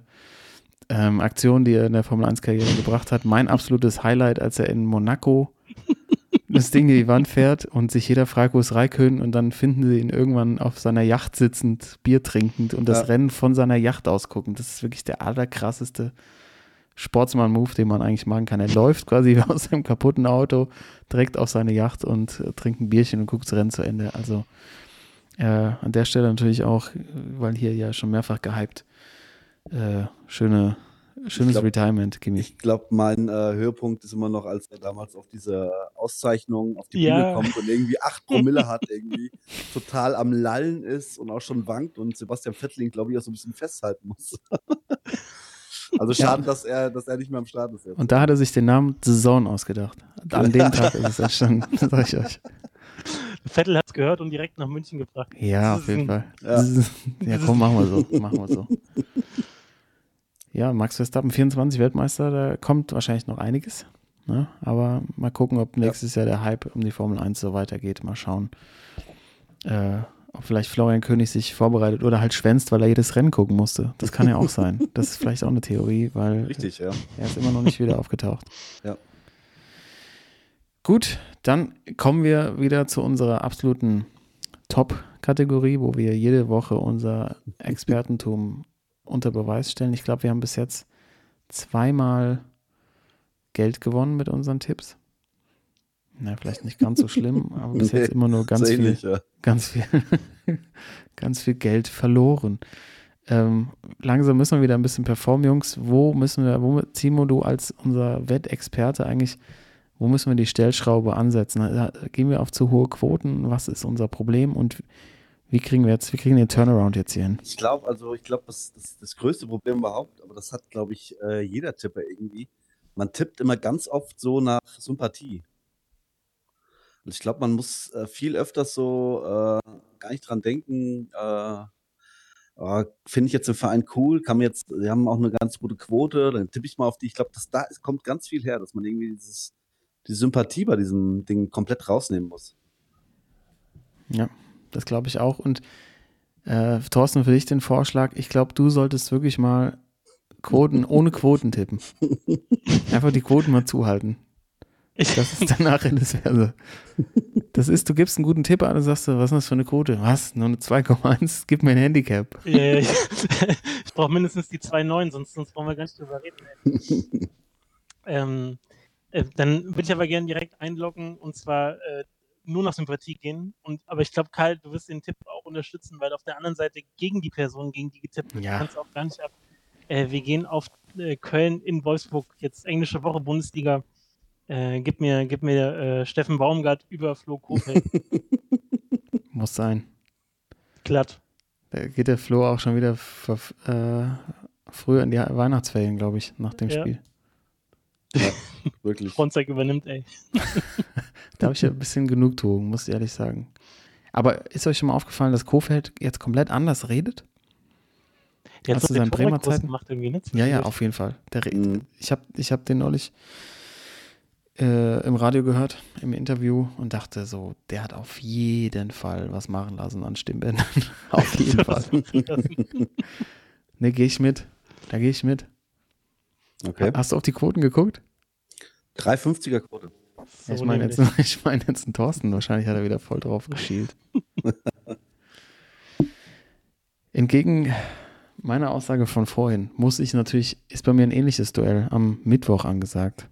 ähm, Aktion, die er in der Formel 1-Karriere gebracht hat. Mein absolutes Highlight, als er in Monaco das Ding in die Wand fährt und sich jeder fragt, wo ist Raikön und dann finden sie ihn irgendwann auf seiner Yacht sitzend, Bier trinkend und das ja. Rennen von seiner Yacht aus gucken. Das ist wirklich der allerkrasseste Sportsmann-Move, den man eigentlich machen kann. Er läuft quasi aus seinem kaputten Auto direkt auf seine Yacht und äh, trinkt ein Bierchen und guckt das Rennen zu Ende. Also äh, an der Stelle natürlich auch, weil hier ja schon mehrfach gehypt, äh, schöne Schönes glaub- Retirement, Kimi. Ich glaube, mein äh, Höhepunkt ist immer noch, als er damals auf diese Auszeichnung auf die Ja. Bühne kommt und irgendwie 8 Promille hat, irgendwie total am Lallen ist und auch schon wankt und Sebastian Vettel ihn, glaube ich, auch so ein bisschen festhalten muss. also schade, dass, er, dass er nicht mehr am Start ist jetzt. Und da hat er sich den Namen The Zone ausgedacht. An dem Tag ist es entstanden, sag ich euch. Vettel hat es gehört und direkt nach München gebracht. Ja, auf jeden Fall. Ja. Ja, komm, machen wir so. Machen wir so. Ja, Max Verstappen, 24 Weltmeister, da kommt wahrscheinlich noch einiges. Ne? Aber mal gucken, ob nächstes Jahr der Hype um die Formel 1 so weitergeht. Mal schauen, äh, ob vielleicht Florian König sich vorbereitet oder halt schwänzt, weil er jedes Rennen gucken musste. Das kann ja auch sein. Das ist vielleicht auch eine Theorie, weil Richtig, ja. er ist immer noch nicht wieder aufgetaucht. Ja. Gut, dann kommen wir wieder zu unserer absoluten Top-Kategorie, wo wir jede Woche unser Expertentum unter Beweis stellen. Ich glaube, wir haben bis jetzt zweimal Geld gewonnen mit unseren Tipps. Na, vielleicht nicht ganz so schlimm, aber bis jetzt Nee, immer nur ganz viel ähnlich, ja. ganz viel, ganz viel Geld verloren. Ähm, langsam müssen wir wieder ein bisschen performen, Jungs. Wo müssen wir, wo, Timo, du als unser Wettexperte eigentlich, wo müssen wir die Stellschraube ansetzen? Da- Gehen wir auf zu hohe Quoten? Was ist unser Problem? Und wie kriegen wir jetzt, wie kriegen den Turnaround jetzt hier hin? Ich glaube, also ich glaube, das, das, das größte Problem überhaupt, aber das hat, glaube ich, äh, jeder Tipper irgendwie. Man tippt immer ganz oft so nach Sympathie. Und ich glaube, man muss äh, viel öfters so äh, gar nicht dran denken, äh, ah, finde ich jetzt den Verein cool, kann jetzt, sie haben auch eine ganz gute Quote, dann tippe ich mal auf die. Ich glaube, dass da ist, kommt ganz viel her, dass man irgendwie dieses, die Sympathie bei diesem Ding komplett rausnehmen muss. Ja, das glaube ich auch. Und äh, Thorsten, für dich den Vorschlag, ich glaube, du solltest wirklich mal Quoten ohne Quoten tippen. Einfach die Quoten mal zuhalten. Ich, Das ist danach in das Verse. Das ist, du gibst einen guten Tipp an und sagst, du, was ist das für eine Quote? Was? Nur eine 2,1? Gib mir ein Handicap. ja, ich, ich brauche mindestens die 2,9, sonst, sonst brauchen wir gar nicht drüber reden. Ähm, äh, dann würde ich aber gerne direkt einloggen und zwar äh, nur nach Sympathie gehen. Und, aber ich glaube, Karl, du wirst den Tipp auch unterstützen, weil auf der anderen Seite gegen die Person, gegen die getippt wird, Ja. kannst du auch gar nicht ab. Äh, wir gehen auf äh, Köln in Wolfsburg, jetzt englische Woche Bundesliga. Äh, gib mir, gib mir äh, Steffen Baumgart über Flo Kofeld. Muss sein. Glatt. Da geht der Flo auch schon wieder äh, früher in die Weihnachtsferien, glaube ich, nach dem Ja. Spiel. Wirklich. Fronzek übernimmt, ey. Da habe ich ja ein bisschen Genugtuung, muss ich ehrlich sagen. Aber ist euch schon mal aufgefallen, dass Kofeld jetzt komplett anders redet? Der Hast hat du seinen Bremer Zeiten? gemacht irgendwie, ne? Ja, ja, auf jeden Fall. Der Mhm. Ich habe ich hab den neulich äh, im Radio gehört, im Interview und dachte so, der hat auf jeden Fall was machen lassen an Stimmbändern. auf jeden Fall. Ne, gehe ich mit. Da gehe ich mit. Okay. Hast du auf die Quoten geguckt? 350er Quote. So ich meine jetzt, ich mein jetzt einen Thorsten. Wahrscheinlich hat er wieder voll drauf geschielt. Entgegen meiner Aussage von vorhin muss ich natürlich, ist bei mir ein ähnliches Duell am Mittwoch angesagt.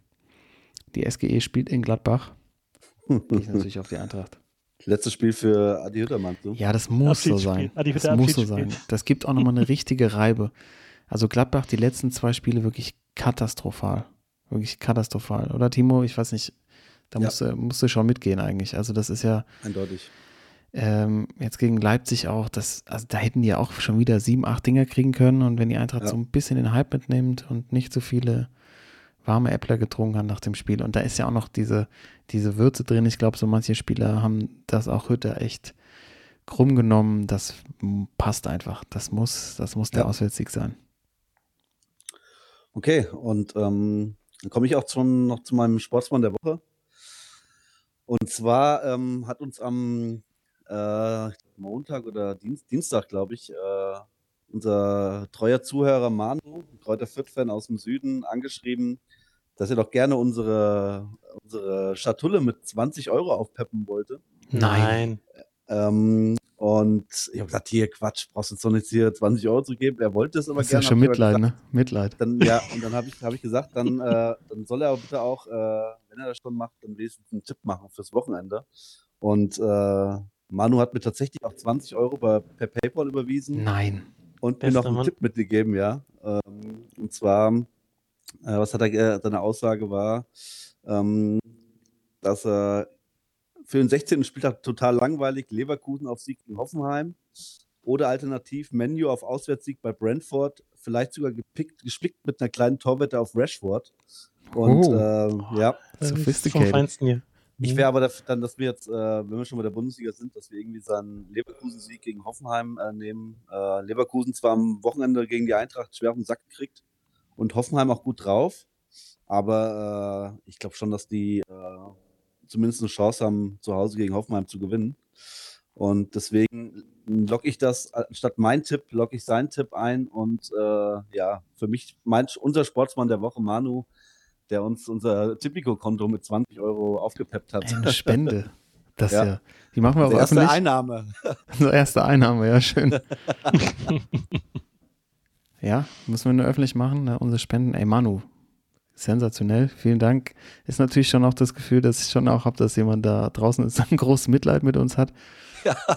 Die SGE spielt in Gladbach. Gehe ich natürlich auf die Eintracht. Letztes Spiel für Adi Hüttermann. So. Ja, das muss so sein. Die Das muss so sein. Das gibt auch nochmal eine richtige Reibe. Also Gladbach, die letzten zwei Spiele wirklich katastrophal. Wirklich katastrophal. Oder Timo, ich weiß nicht, da Ja. musst, du, musst du schon mitgehen eigentlich. Also das ist ja Eindeutig. ähm, jetzt gegen Leipzig auch, das, also da hätten die ja auch schon wieder sieben, acht Dinger kriegen können. Und wenn die Eintracht Ja. so ein bisschen den Hype mitnimmt und nicht so viele warme Äppler getrunken hat nach dem Spiel. Und da ist ja auch noch diese, diese Würze drin. Ich glaube, so manche Spieler haben das auch Hütte echt krumm genommen. Das passt einfach. Das muss, das muss der Ja. Auswärtssieg sein. Okay, und ähm, dann komme ich auch schon noch zu meinem Sportsmann der Woche. Und zwar ähm, hat uns am äh, Montag oder Dienst, Dienstag, glaube ich, äh, unser treuer Zuhörer Manu, Kräuter Fürth-Fan aus dem Süden, angeschrieben, dass er doch gerne unsere, unsere Schatulle mit 20 Euro aufpeppen wollte. Nein. Ähm, und ich habe gesagt, hier Quatsch, brauchst du jetzt doch nicht hier 20 Euro zu geben. Er wollte es aber Das ist ja gerne. schon hab ich aber Mitleid, gesagt, ne? Mitleid. dann, ja, und dann habe ich, hab ich gesagt, dann, äh, dann soll er aber bitte auch, äh, wenn er das schon macht, dann wenigstens einen Tipp machen fürs Wochenende. Und äh, Manu hat mir tatsächlich auch 20 Euro bei, per PayPal überwiesen Nein. und mir Bester noch einen Mann. Tipp mitgegeben, ja. Ähm, und zwar Äh, was hat er, äh, seine Aussage war, ähm, dass er für den 16. Spieltag total langweilig, Leverkusen auf Sieg gegen Hoffenheim oder alternativ Menu auf Auswärtssieg bei Brentford, vielleicht sogar gepickt, gespickt mit einer kleinen Torwette auf Rashford. Und Oh. ähm, ja, Das ist vom Sophisticated. Feinsten hier. ich wäre aber dafür, dann, dass wir jetzt, äh, wenn wir schon bei der Bundesliga sind, dass wir irgendwie seinen Leverkusen-Sieg gegen Hoffenheim äh, nehmen. Äh, Leverkusen zwar am Wochenende gegen die Eintracht schwer auf den Sack gekriegt und Hoffenheim auch gut drauf, aber äh, ich glaube schon, dass die äh, zumindest eine Chance haben, zu Hause gegen Hoffenheim zu gewinnen. Und deswegen locke ich das, anstatt mein Tipp, locke ich seinen Tipp ein und äh, ja, für mich, mein, unser Sportsmann der Woche, Manu, der uns unser Tipico-Konto mit 20 Euro aufgepeppt hat. Eine Spende. Das Ja. ja. Die machen wir auch erste öffentlich. Einnahme. Unsere erste Einnahme, ja, schön. ja, müssen wir nur öffentlich machen, ne, unsere Spenden. Ey, Manu, sensationell, vielen Dank. Ist natürlich schon auch das Gefühl, dass ich schon auch habe, dass jemand da draußen ist, ein großes Mitleid mit uns hat.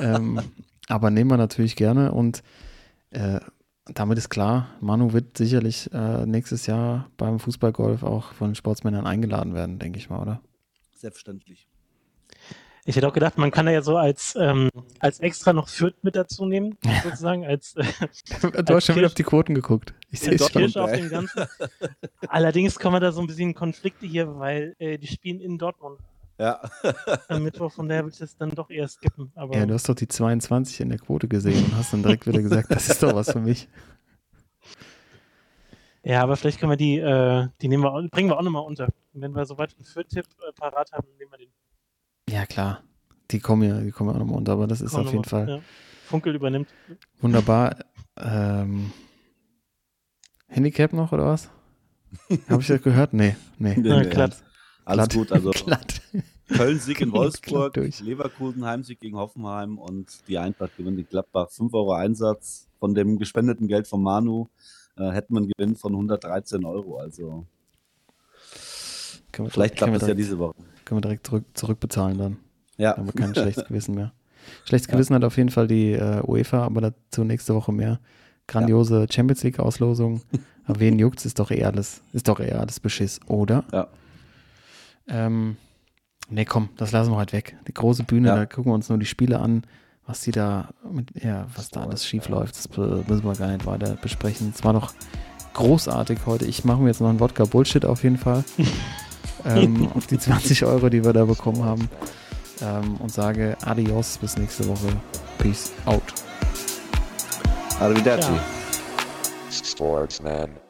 Ähm, aber nehmen wir natürlich gerne und äh, damit ist klar, Manu wird sicherlich äh, nächstes Jahr beim Fußballgolf auch von den Sportsmännern eingeladen werden, denke ich mal, oder? Selbstverständlich. Ich hätte auch gedacht, man kann da ja so als, ähm, als extra noch Fürth mit dazu nehmen, sozusagen, als äh, Du hast schon wieder auf die Quoten geguckt. Ich sehe Doch, schon. Auf dem Ganzen. Allerdings kommen wir da so ein bisschen in Konflikte hier, weil äh, die spielen in Dortmund Ja. am Mittwoch, von daher würde ich das dann doch eher skippen. Aber Ja, du hast doch die 22 in der Quote gesehen und hast dann direkt wieder gesagt, das ist doch was für mich. Ja, aber vielleicht können wir die, äh, die nehmen wir, auch- bringen wir auch nochmal unter. Und wenn wir soweit einen Fürth-Tipp äh, parat haben, nehmen wir den. Ja, klar. Die kommen ja, die kommen ja auch nochmal unter, aber das ist auf jeden. Fall Ja. Funkel übernimmt. wunderbar. Ähm, Handicap noch oder was? Habe ich das gehört? Nee, nee. Nee, nee, glatt. Alles Glatt. gut. Also Glatt. Köln-Sieg in Wolfsburg. Leverkusen Heimsieg gegen Hoffenheim und die Eintracht gewinnt in Gladbach. 5 Euro Einsatz von dem gespendeten Geld von Manu. Äh, hätten wir einen Gewinn von 113 Euro. Also wir, vielleicht klappt können wir das ja direkt, diese Woche. können wir direkt zurück, zurückbezahlen dann. Ja. Dann haben wir kein schlechtes Gewissen mehr. Schlechtes Gewissen hat auf jeden Fall die äh, UEFA, aber dazu nächste Woche mehr. Grandiose Champions League Auslosung. Aber wen juckt's, ist doch alles, ist doch eher alles Beschiss, oder? Ja. Ähm, nee, komm, das lassen wir halt weg. Die große Bühne, Ja. da gucken wir uns nur die Spiele an, was die da mit, ja, was da alles schief läuft. Das müssen wir gar nicht weiter besprechen. Es war doch großartig heute. Ich mache mir jetzt noch einen Wodka Bullshit auf jeden Fall. ähm, auf die 20 Euro, die wir da bekommen haben. Ähm, und sage Adios, bis nächste Woche. Peace out. Arrivederci. Ja. Sportsman.